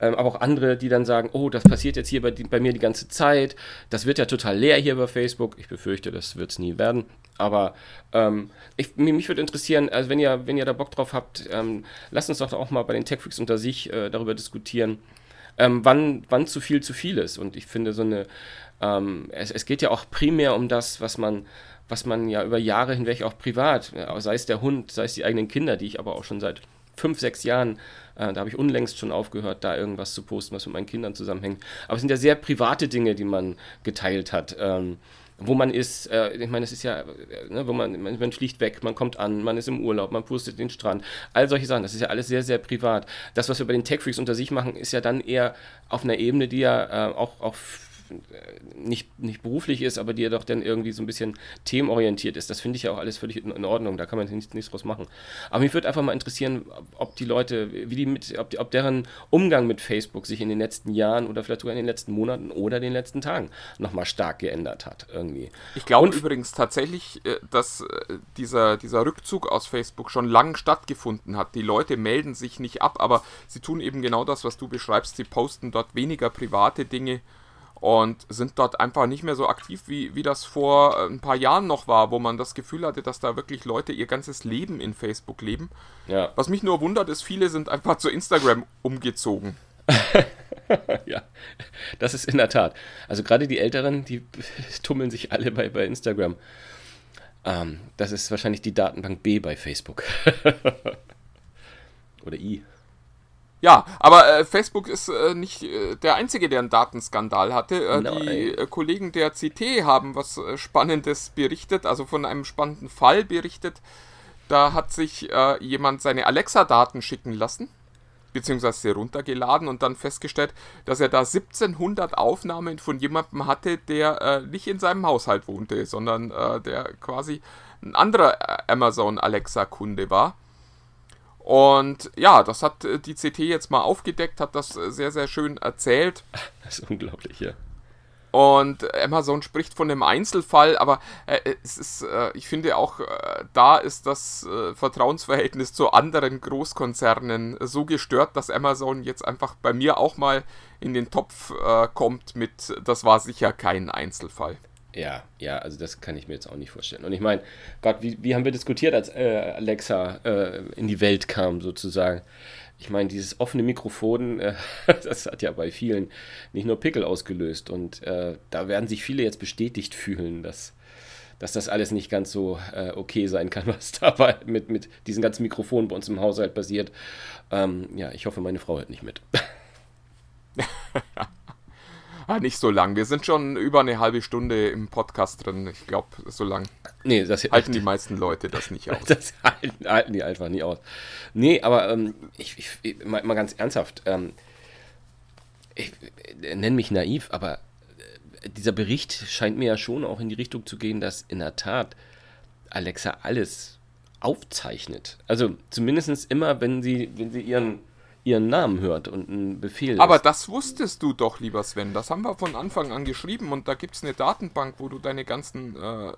ähm, aber auch andere, die dann sagen, oh, das passiert jetzt hier bei, bei, mir die ganze Zeit, das wird ja total leer hier bei Facebook. Ich befürchte, das wird es nie werden. Aber ähm, ich, mich würde interessieren, also wenn ihr, wenn ihr da Bock drauf habt, ähm, lasst uns doch auch mal bei den Techfreaks unter sich äh, darüber diskutieren, ähm, wann, wann zu viel zu viel ist. Und ich finde so eine, ähm, es, es geht ja auch primär um das, was man was man ja über Jahre hinweg auch privat, sei es der Hund, sei es die eigenen Kinder, die ich aber auch schon seit fünf, sechs Jahren, äh, da habe ich unlängst schon aufgehört, da irgendwas zu posten, was mit meinen Kindern zusammenhängt. Aber es sind ja sehr private Dinge, die man geteilt hat. Ähm, wo man ist, äh, ich meine, es ist ja, äh, ne, wo man, man, man, fliegt weg, man kommt an, man ist im Urlaub, man pustet den Strand, all solche Sachen, das ist ja alles sehr, sehr privat. Das, was wir bei den Tech Freaks unter sich machen, ist ja dann eher auf einer Ebene, die ja äh, auch, auch nicht, nicht beruflich ist, aber die ja doch dann irgendwie so ein bisschen themenorientiert ist. Das finde ich ja auch alles völlig in, Ordnung, da kann man nichts, nichts draus machen. Aber mich würde einfach mal interessieren, ob die Leute, wie die mit, ob, die, ob deren Umgang mit Facebook sich in den letzten Jahren oder vielleicht sogar in den letzten Monaten oder den letzten Tagen nochmal stark geändert hat irgendwie. Ich glaube übrigens tatsächlich, äh, dass äh, dieser, dieser Rückzug aus Facebook schon lang stattgefunden hat. Die Leute melden sich nicht ab, aber sie tun eben genau das, was du beschreibst. Sie posten dort weniger private Dinge und sind dort einfach nicht mehr so aktiv, wie, wie das vor äh, ein paar Jahren noch war, wo man das Gefühl hatte, dass da wirklich Leute ihr ganzes Leben in Facebook leben. Ja. Was mich nur wundert, ist, viele sind einfach zu Instagram umgezogen. ja, das ist in der Tat. Also gerade die Älteren, die tummeln sich alle bei, bei Instagram. Ähm, das ist wahrscheinlich die Datenbank B bei Facebook. Oder I. Ja, aber äh, Facebook ist äh, nicht äh, der einzige, der einen Datenskandal hatte. Äh, die äh, Kollegen der CT haben was äh, Spannendes berichtet, also von einem spannenden Fall berichtet. Da hat sich jemand seine Alexa-Daten schicken lassen, beziehungsweise sie runtergeladen und dann festgestellt, dass er da 1700 Aufnahmen von jemandem hatte, der nicht in seinem Haushalt wohnte, sondern der quasi ein anderer Amazon Alexa-Kunde war. Und ja, das hat äh, die CT jetzt mal aufgedeckt, hat das äh, sehr, sehr schön erzählt. Das ist unglaublich, ja. Und Amazon spricht von einem Einzelfall, aber äh, es ist, ich finde auch, da ist das Vertrauensverhältnis zu anderen Großkonzernen so gestört, dass Amazon jetzt einfach bei mir auch mal in den Topf kommt mit, das war sicher kein Einzelfall. Ja, ja, also das kann ich mir jetzt auch nicht vorstellen. Und ich meine, Gott, wie, wie haben wir diskutiert, als äh, Alexa äh, in die Welt kam, sozusagen? Ich meine, dieses offene Mikrofon, äh, das hat ja bei vielen nicht nur Pickel ausgelöst. Und äh, da werden sich viele jetzt bestätigt fühlen, dass, dass das alles nicht ganz so äh, okay sein kann, was dabei mit, mit diesen ganzen Mikrofonen bei uns im Haushalt passiert. Ähm, ja, ich hoffe, meine Frau hört nicht mit. Ah, nicht so lang. Wir sind schon über eine halbe Stunde im Podcast drin. Ich glaube, so lang nee, das halten die meisten Leute das nicht aus. Das halten, halten die einfach nie aus. Nee, aber ähm, ich, ich, mal, mal, ganz ernsthaft. Ähm, ich, ich nenne mich naiv, aber äh, dieser Bericht scheint mir ja schon auch in die Richtung zu gehen, dass in der Tat Alexa alles aufzeichnet. Also zumindest immer, wenn sie, wenn sie ihren ihren Namen hört und einen Befehl. Aber ist. das wusstest du doch, lieber Sven. Das haben wir von Anfang an geschrieben und da gibt es eine Datenbank, wo du deine ganzen äh,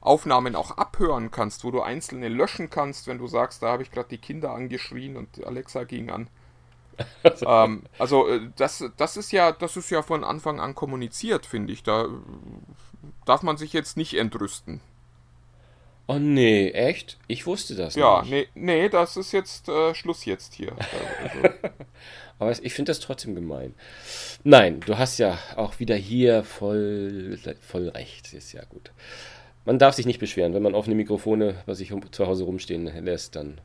Aufnahmen auch abhören kannst, wo du einzelne löschen kannst, wenn du sagst, da habe ich gerade die Kinder angeschrien und Alexa ging an. also, ähm, also äh, das, das ist ja, das ist ja von Anfang an kommuniziert, finde ich. Da darf man sich jetzt nicht entrüsten. Oh nee, echt? Ich wusste das ja, nicht. Ja, nee, nee, das ist jetzt äh, Schluss jetzt hier. Also. Aber ich finde das trotzdem gemein. Nein, du hast ja auch wieder hier voll, voll recht. Ist ja gut. Man darf sich nicht beschweren. Wenn man offene Mikrofone bei sich zu Hause rumstehen lässt, dann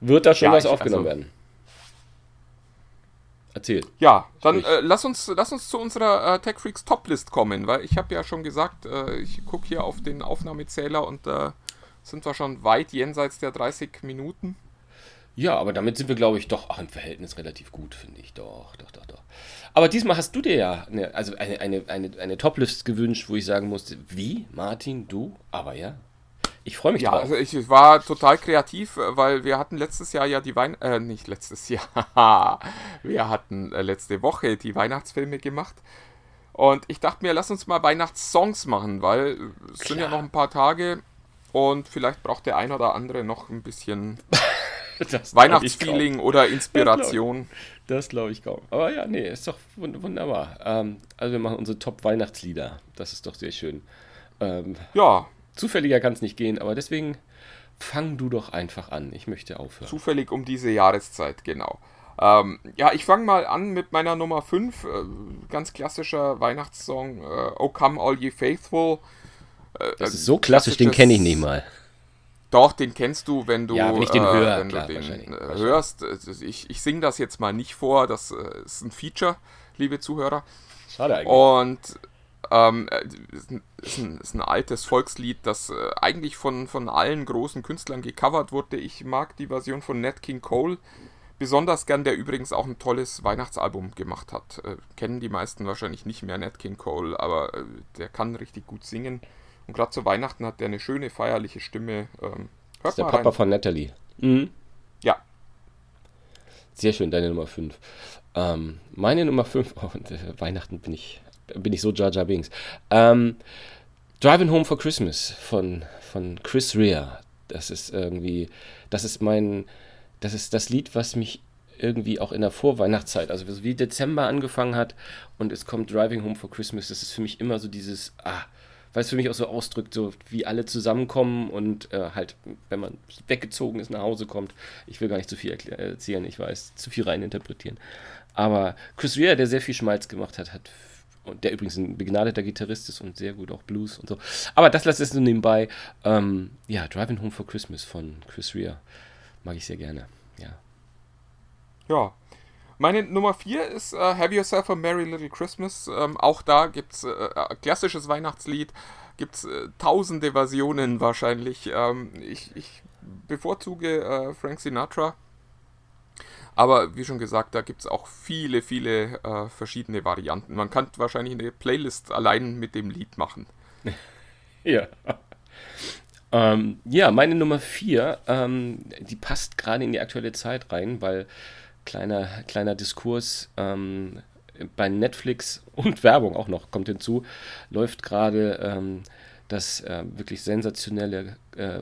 wird da schon ja, was aufgenommen also, werden. Erzähl. Ja, dann äh, lass, uns, lass uns zu unserer äh, Tech Freaks Toplist kommen, weil ich habe ja schon gesagt, äh, ich gucke hier auf den Aufnahmezähler und äh, sind wir schon weit jenseits der 30 Minuten. Ja, aber damit sind wir, glaube ich, doch auch im Verhältnis relativ gut, finde ich. Doch, doch, doch, doch. Aber diesmal hast du dir ja eine, also eine, eine, eine, eine Top-List gewünscht, wo ich sagen musste, wie, Martin, du? Aber ja, ich freue mich Ja, drauf. also ich war total kreativ, weil wir hatten letztes Jahr ja die Wein... Äh, nicht letztes Jahr. wir hatten äh, letzte Woche die Weihnachtsfilme gemacht. Und ich dachte mir, lass uns mal Weihnachtssongs machen, weil es sind ja Klar. noch ein paar Tage und vielleicht braucht der ein oder andere noch ein bisschen glaub ich Weihnachtsfeeling oder Inspiration. Das glaube ich kaum. Aber ja, nee, ist doch wund wunderbar. Ähm, also wir machen unsere Top-Weihnachtslieder. Das ist doch sehr schön. Ähm, Ja, zufälliger kann es nicht gehen, aber deswegen fang du doch einfach an. Ich möchte aufhören. zufällig um diese Jahreszeit, genau. Ähm, ja, ich fange mal an mit meiner Nummer 5. Äh, ganz klassischer Weihnachtssong. Äh, oh Come All Ye Faithful. Äh, Das ist so klassisch, den kenne ich nicht mal. Doch, den kennst du, wenn du, Ja, wenn ich den höre, wenn klar, du den äh, hörst. Also Ich, ich singe das jetzt mal nicht vor, das äh, ist ein Feature, liebe Zuhörer. Schade eigentlich. Und ähm, äh, ist, ein, ist, ein, ist ein altes Volkslied, das äh, eigentlich von, von allen großen Künstlern gecovert wurde. Ich mag die Version von Nat King Cole besonders gern, der übrigens auch ein tolles Weihnachtsalbum gemacht hat. Äh, kennen die meisten wahrscheinlich nicht mehr Nat King Cole, aber äh, der kann richtig gut singen. Und gerade zu Weihnachten hat der eine schöne feierliche Stimme. Ähm, das hört ist der Papa rein. von Natalie. Mhm. Ja, Sehr schön, deine Nummer 5. Ähm, meine Nummer 5, oh, und, äh, Weihnachten bin ich, bin ich so Jar Jar Binks. Ähm, Driving Home for Christmas von, von Chris Rea. Das ist irgendwie, das ist mein, das ist das Lied, was mich irgendwie auch in der Vorweihnachtszeit, also wie Dezember angefangen hat und es kommt Driving Home for Christmas, das ist für mich immer so dieses, ah, weil es für mich auch so ausdrückt, so wie alle zusammenkommen und äh, halt, wenn man weggezogen ist, nach Hause kommt. Ich will gar nicht zu viel erzählen, ich weiß, zu viel reininterpretieren. Aber Chris Rea, der sehr viel Schmalz gemacht hat, hat und der übrigens ein begnadeter Gitarrist ist und sehr gut auch Blues und so. Aber das lässt es nur nebenbei. Ähm, ja, Driving Home for Christmas von Chris Rea mag ich sehr gerne. Ja. Ja. Meine Nummer 4 ist äh, Have Yourself a Merry Little Christmas. Ähm, auch da gibt es äh, äh, klassisches Weihnachtslied. Gibt es äh, tausende Versionen wahrscheinlich. Ähm, ich, ich bevorzuge äh, Frank Sinatra. Aber wie schon gesagt, da gibt es auch viele, viele äh, verschiedene Varianten. Man kann wahrscheinlich eine Playlist allein mit dem Lied machen. Ja. ähm, ja, meine Nummer 4, ähm, die passt gerade in die aktuelle Zeit rein, weil kleiner, kleiner Diskurs ähm, bei Netflix und Werbung auch noch kommt hinzu, läuft gerade ähm, das äh, wirklich sensationelle äh,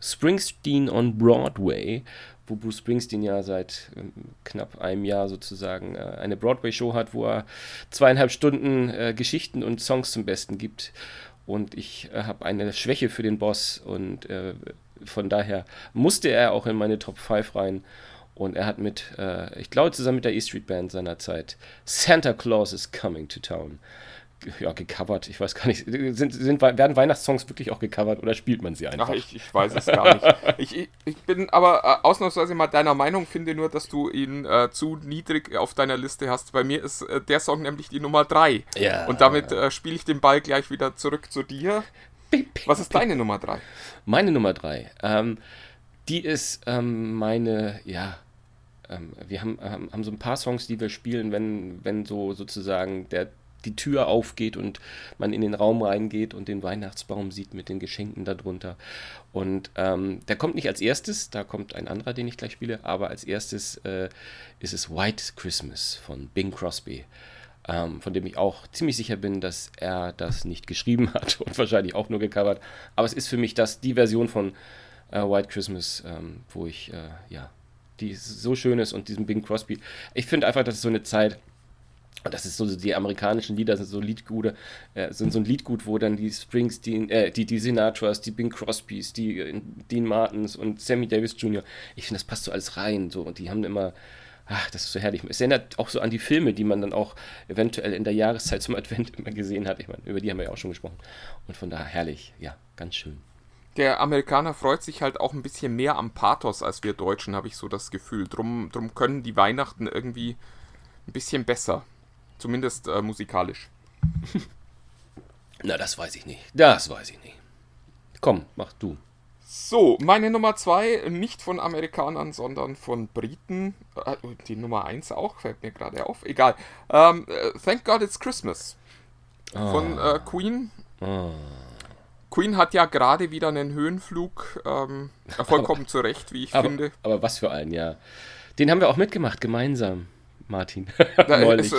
Springsteen on Broadway, wo Bruce Springsteen ja seit ähm, knapp einem Jahr sozusagen äh, eine Broadway-Show hat, wo er zweieinhalb Stunden äh, Geschichten und Songs zum Besten gibt. Und ich äh, habe eine Schwäche für den Boss und äh, von daher musste er auch in meine Top 5 rein. Und er hat mit, äh, ich glaube zusammen mit der E Street Band seiner Zeit, Santa Claus is Coming to Town ja, gecovert. Ich weiß gar nicht. Sind, sind, werden Weihnachtssongs wirklich auch gecovert oder spielt man sie einfach? Ach, ich, ich weiß es gar nicht. Ich, ich, bin aber äh, ausnahmsweise mal deiner Meinung, finde nur, dass du ihn äh, zu niedrig auf deiner Liste hast. Bei mir ist äh, der Song nämlich die Nummer 3. Ja. Und damit äh, spiele ich den Ball gleich wieder zurück zu dir. Was ist deine Nummer 3? Meine Nummer drei, ähm, die ist ähm, meine, ja, ähm, wir haben, haben, haben so ein paar Songs, die wir spielen, wenn, wenn so sozusagen der, die Tür aufgeht und man in den Raum reingeht und den Weihnachtsbaum sieht mit den Geschenken darunter. Und ähm, der kommt nicht als erstes, da kommt ein anderer, den ich gleich spiele, aber als erstes äh, ist es White Christmas von Bing Crosby ähm, von dem ich auch ziemlich sicher bin, dass er das nicht geschrieben hat und wahrscheinlich auch nur gecovert. Aber es ist für mich das die Version von äh, White Christmas, ähm, wo ich, äh, ja, die so schön ist und diesem Bing Crosby. Ich finde einfach, das ist so eine Zeit, und das ist so, die amerikanischen Lieder sind so Liedgute, äh, sind so ein Liedgut, wo dann die Springsteen, äh, die, die Sinatras, die Bing Crosbys, die äh, Dean Martins und Sammy Davis Jr., ich finde, das passt so alles rein, so, und die haben immer, ach, das ist so herrlich. Es erinnert auch so an die Filme, die man dann auch eventuell in der Jahreszeit zum Advent immer gesehen hat. Ich meine, über die haben wir ja auch schon gesprochen. Und von daher herrlich, ja, ganz schön. Der Amerikaner freut sich halt auch ein bisschen mehr am Pathos als wir Deutschen, habe ich so das Gefühl. Drum, drum können die Weihnachten irgendwie ein bisschen besser. Zumindest äh, musikalisch. Na, das weiß ich nicht. Das weiß ich nicht. Komm, mach du. So, meine Nummer zwei, nicht von Amerikanern, sondern von Briten. Äh, die Nummer eins auch, fällt mir gerade auf. Egal. Ähm, äh, Thank God It's Christmas. Von äh, Queen. Queen hat ja gerade wieder einen Höhenflug. Ähm, vollkommen zu Recht, wie ich Aber, finde. aber was für einen, ja. Den haben wir auch mitgemacht, gemeinsam, Martin. Neulich.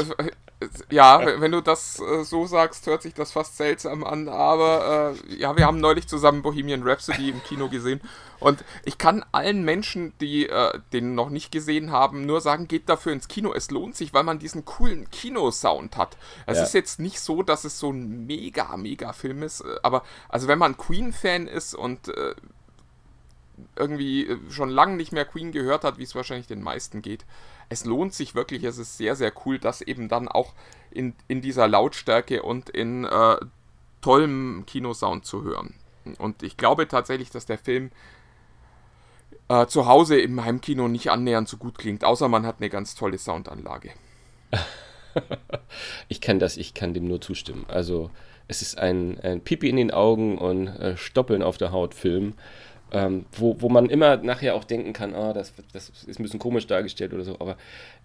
ja, wenn- wenn du das äh, so sagst, hört sich das fast seltsam an, aber äh, ja, wir haben neulich zusammen Bohemian Rhapsody im Kino gesehen und ich kann allen Menschen, die äh, den noch nicht gesehen haben, nur sagen, geht dafür ins Kino. Es lohnt sich, weil man diesen coolen Kinosound hat. Es Ja. ist jetzt nicht so, dass es so ein mega, mega Film ist, äh, aber also wenn man Queen-Fan ist und äh, irgendwie äh, schon lange nicht mehr Queen gehört hat, wie es wahrscheinlich den meisten geht. Es lohnt sich wirklich, es ist sehr, sehr cool, das eben dann auch in, in dieser Lautstärke und in äh, tollem Kinosound zu hören. Und ich glaube tatsächlich, dass der Film äh, zu Hause im Heimkino nicht annähernd so gut klingt, außer man hat eine ganz tolle Soundanlage. Ich kann das, ich kann dem nur zustimmen. Also es ist ein, ein Pipi in den Augen und äh, Stoppeln auf der Haut Film, ähm, wo, wo man immer nachher auch denken kann, ah, das, das ist ein bisschen komisch dargestellt oder so, aber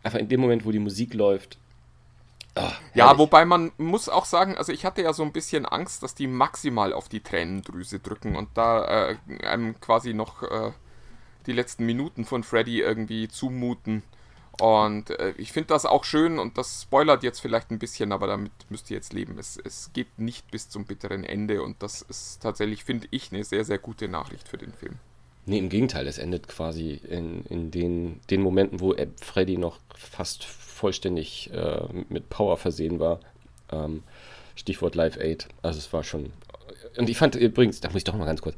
einfach in dem Moment, wo die Musik läuft, ah, Ja, wobei man muss auch sagen, also ich hatte ja so ein bisschen Angst, dass die maximal auf die Tränendrüse drücken und da äh, einem quasi noch äh, die letzten Minuten von Freddy irgendwie zumuten. Und äh, ich finde das auch schön und das spoilert jetzt vielleicht ein bisschen, aber damit müsst ihr jetzt leben. Es, es geht nicht bis zum bitteren Ende und das ist tatsächlich, finde ich, eine sehr, sehr gute Nachricht für den Film. Nee, im Gegenteil, es endet quasi in, in den, den Momenten, wo Ed Freddy noch fast vollständig äh, mit Power versehen war. Ähm, Stichwort Live Aid. Also es war schon. Und ich fand übrigens, da muss ich doch mal ganz kurz,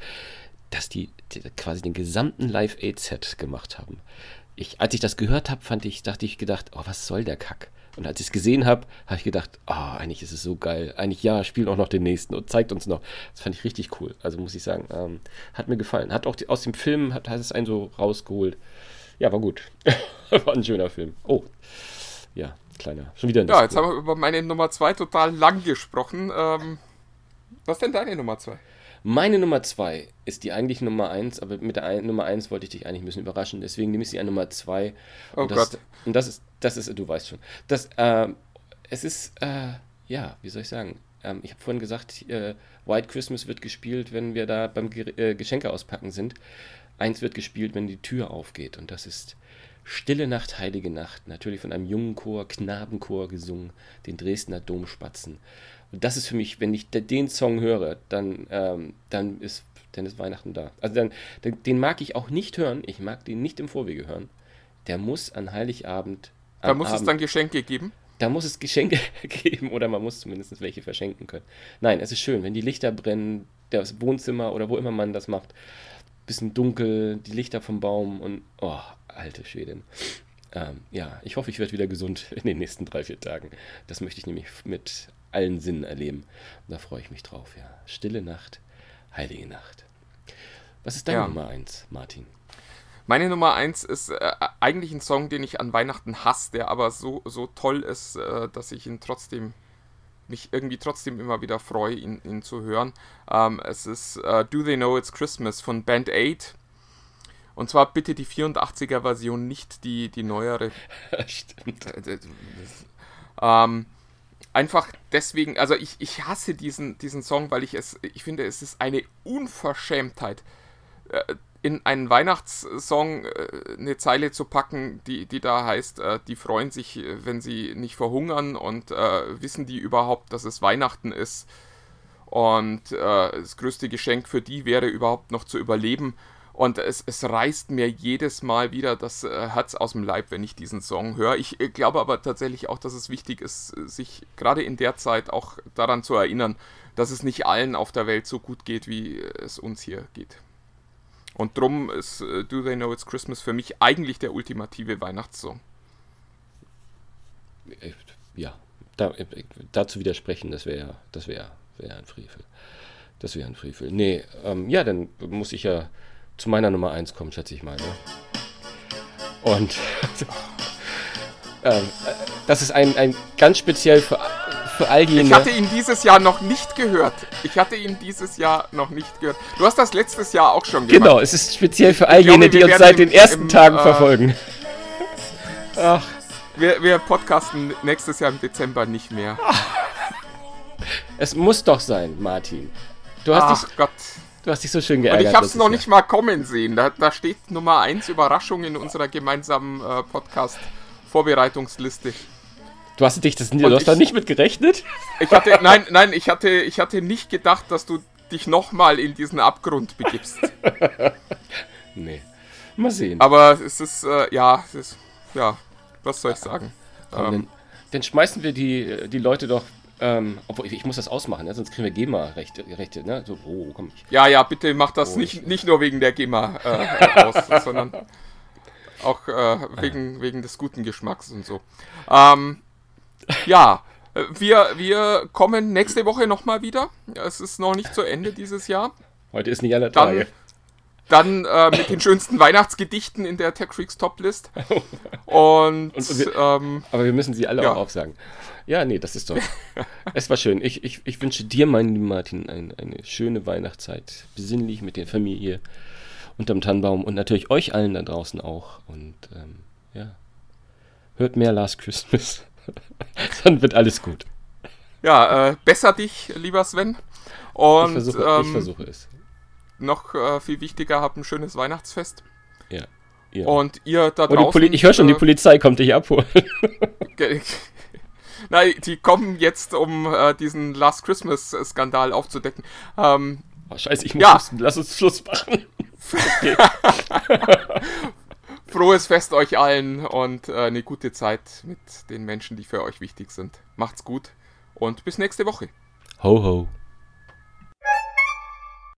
dass die, die quasi den gesamten Live Aid Set gemacht haben. Ich, als ich das gehört habe, fand ich, dachte ich gedacht, oh, was soll der Kack? Und als ich es gesehen habe, habe ich gedacht, ah, eigentlich ist es so geil. Eigentlich ja, spielt auch noch den nächsten und zeigt uns noch. Das fand ich richtig cool. Also muss ich sagen, ähm, hat mir gefallen. Hat auch die, aus dem Film, hat, hat es einen so rausgeholt. Ja, war gut. war ein schöner Film. Oh, ja, kleiner. Schon wieder ein Ja, jetzt haben wir über meine Nummer zwei total lang gesprochen. Ähm, was ist denn deine Nummer zwei? Meine Nummer zwei ist die eigentliche Nummer eins, aber mit der ein, Nummer eins wollte ich dich eigentlich ein bisschen überraschen, deswegen nehme ich sie an Nummer zwei. Oh und das, Gott. Und das ist, das ist, du weißt schon. Das, ähm, es ist, äh, ja, wie soll ich sagen? Ähm, ich habe vorhin gesagt, äh, White Christmas wird gespielt, wenn wir da beim Ge äh, Geschenke auspacken sind. Eins wird gespielt, wenn die Tür aufgeht. Und das ist Stille Nacht, Heilige Nacht. Natürlich von einem jungen Chor, Knabenchor gesungen, den Dresdner Domspatzen. Und das ist für mich, wenn ich de- den Song höre, dann, ähm, dann, ist, dann ist Weihnachten da. Also dann, den, mag ich auch nicht hören. Ich mag den nicht im Vorwege hören. Der muss an Heiligabend. Da muss es Abend- dann Geschenke geben. da muss es Geschenke geben oder man muss zumindest welche verschenken können. Nein, es ist schön, wenn die Lichter brennen, das Wohnzimmer oder wo immer man das macht, bisschen dunkel, die Lichter vom Baum und oh, alte Schweden. Ähm, ja, ich hoffe, ich werde wieder gesund in den nächsten drei, vier Tagen. Das möchte ich nämlich mit allen Sinnen erleben. Und da freue ich mich drauf, ja. Stille Nacht, heilige Nacht. Was ist deine Ja. Nummer eins, Martin? Meine Nummer eins ist äh, eigentlich ein Song, den ich an Weihnachten hasse, der aber so, so toll ist, äh, dass ich ihn trotzdem, mich irgendwie trotzdem immer wieder freue, ihn, ihn zu hören. Ähm, es ist äh, Do They Know It's Christmas von Band 8. Und zwar bitte die 84er Version, nicht die, die neuere. Stimmt. Ähm, einfach deswegen, also ich, ich hasse diesen, diesen Song, weil ich es, ich finde, es ist eine Unverschämtheit, äh, in einen Weihnachtssong äh, eine Zeile zu packen, die, die da heißt, äh, die freuen sich, wenn sie nicht verhungern und wissen die überhaupt, dass es Weihnachten ist. Und äh, das größte Geschenk für die wäre überhaupt noch zu überleben. Und es, es reißt mir jedes Mal wieder das äh, Herz aus dem Leib, wenn ich diesen Song höre. Ich äh, glaube aber tatsächlich auch, dass es wichtig ist, äh, sich gerade in der Zeit auch daran zu erinnern, dass es nicht allen auf der Welt so gut geht, wie es uns hier geht. Und drum ist Do They Know It's Christmas für mich eigentlich der ultimative Weihnachtssong. Ja, da, dazu widersprechen, das wäre das wäre wär ein Frevel. Das wäre ein Frevel. Nee, ähm, ja, dann muss ich ja zu meiner Nummer 1 kommen, schätze ich mal. Ne? Und äh, das ist ein, ein ganz speziell für, für all jene. Ich hatte ihn dieses Jahr noch nicht gehört. Ich hatte ihn dieses Jahr noch nicht gehört. Du hast das letztes Jahr auch schon gemacht. Genau, es ist speziell für all jene, die wir uns seit den ersten im, Tagen äh, verfolgen. Ach, Wir, wir podcasten nächstes Jahr im Dezember nicht mehr. es muss doch sein, Martin. Du hast, Ach dich, Gott. Du hast dich so schön Und geärgert. ich habe es noch nicht mal kommen sehen. Da, da steht Nummer 1 Überraschung in unserer gemeinsamen äh, Podcast-Vorbereitungsliste. Du hast dich das, du Und hast da ich- nicht mit gerechnet? Ich hatte, nein, nein, ich hatte, ich hatte nicht gedacht, dass du dich nochmal in diesen Abgrund begibst. Nee. Mal sehen. Aber es ist, äh, ja, es ist, ja, was soll ich sagen? Komm, Ähm, dann, dann schmeißen wir die, die Leute doch. Ähm, obwohl, ich, ich muss das ausmachen, ne? sonst kriegen wir GEMA-Rechte. Rechte, ne? So, oh, komm. Ja, ja, bitte mach das Oh, nicht, nicht nur wegen der GEMA äh, aus, sondern auch äh, wegen, wegen des guten Geschmacks und so. Ähm, ja, äh, wir, wir kommen nächste Woche nochmal wieder. Es ist noch nicht zu Ende dieses Jahr. heute ist nicht Dann, Tage. dann äh, mit den schönsten Weihnachtsgedichten in der Tech Freaks Toplist. Und, Und wir- ähm, Aber wir müssen sie alle Ja. auch aufsagen. Ja, nee, das ist doch. es war schön. Ich, ich, ich wünsche dir, mein lieber Martin, ein, eine schöne Weihnachtszeit. Besinnlich mit der Familie unterm Tannenbaum und natürlich euch allen da draußen auch. Und ähm, ja, hört mehr Last Christmas. Dann wird alles gut. ja, äh, besser dich, lieber Sven. Ich Und versuche, ähm, ich versuche es. Noch äh, viel wichtiger, habt ein schönes Weihnachtsfest. Ja. ja. Und ihr da Oh, draußen. Poli ich höre schon, die äh, Polizei kommt dich abholen. Nein, die kommen jetzt, um äh, diesen Last Christmas-Skandal aufzudecken. Ähm, Oh, scheiße, ich muss Ja. husten. Lass uns Schluss machen. frohes Fest euch allen und äh, eine gute Zeit mit den Menschen, die für euch wichtig sind. Macht's gut und bis nächste Woche. Ho, ho.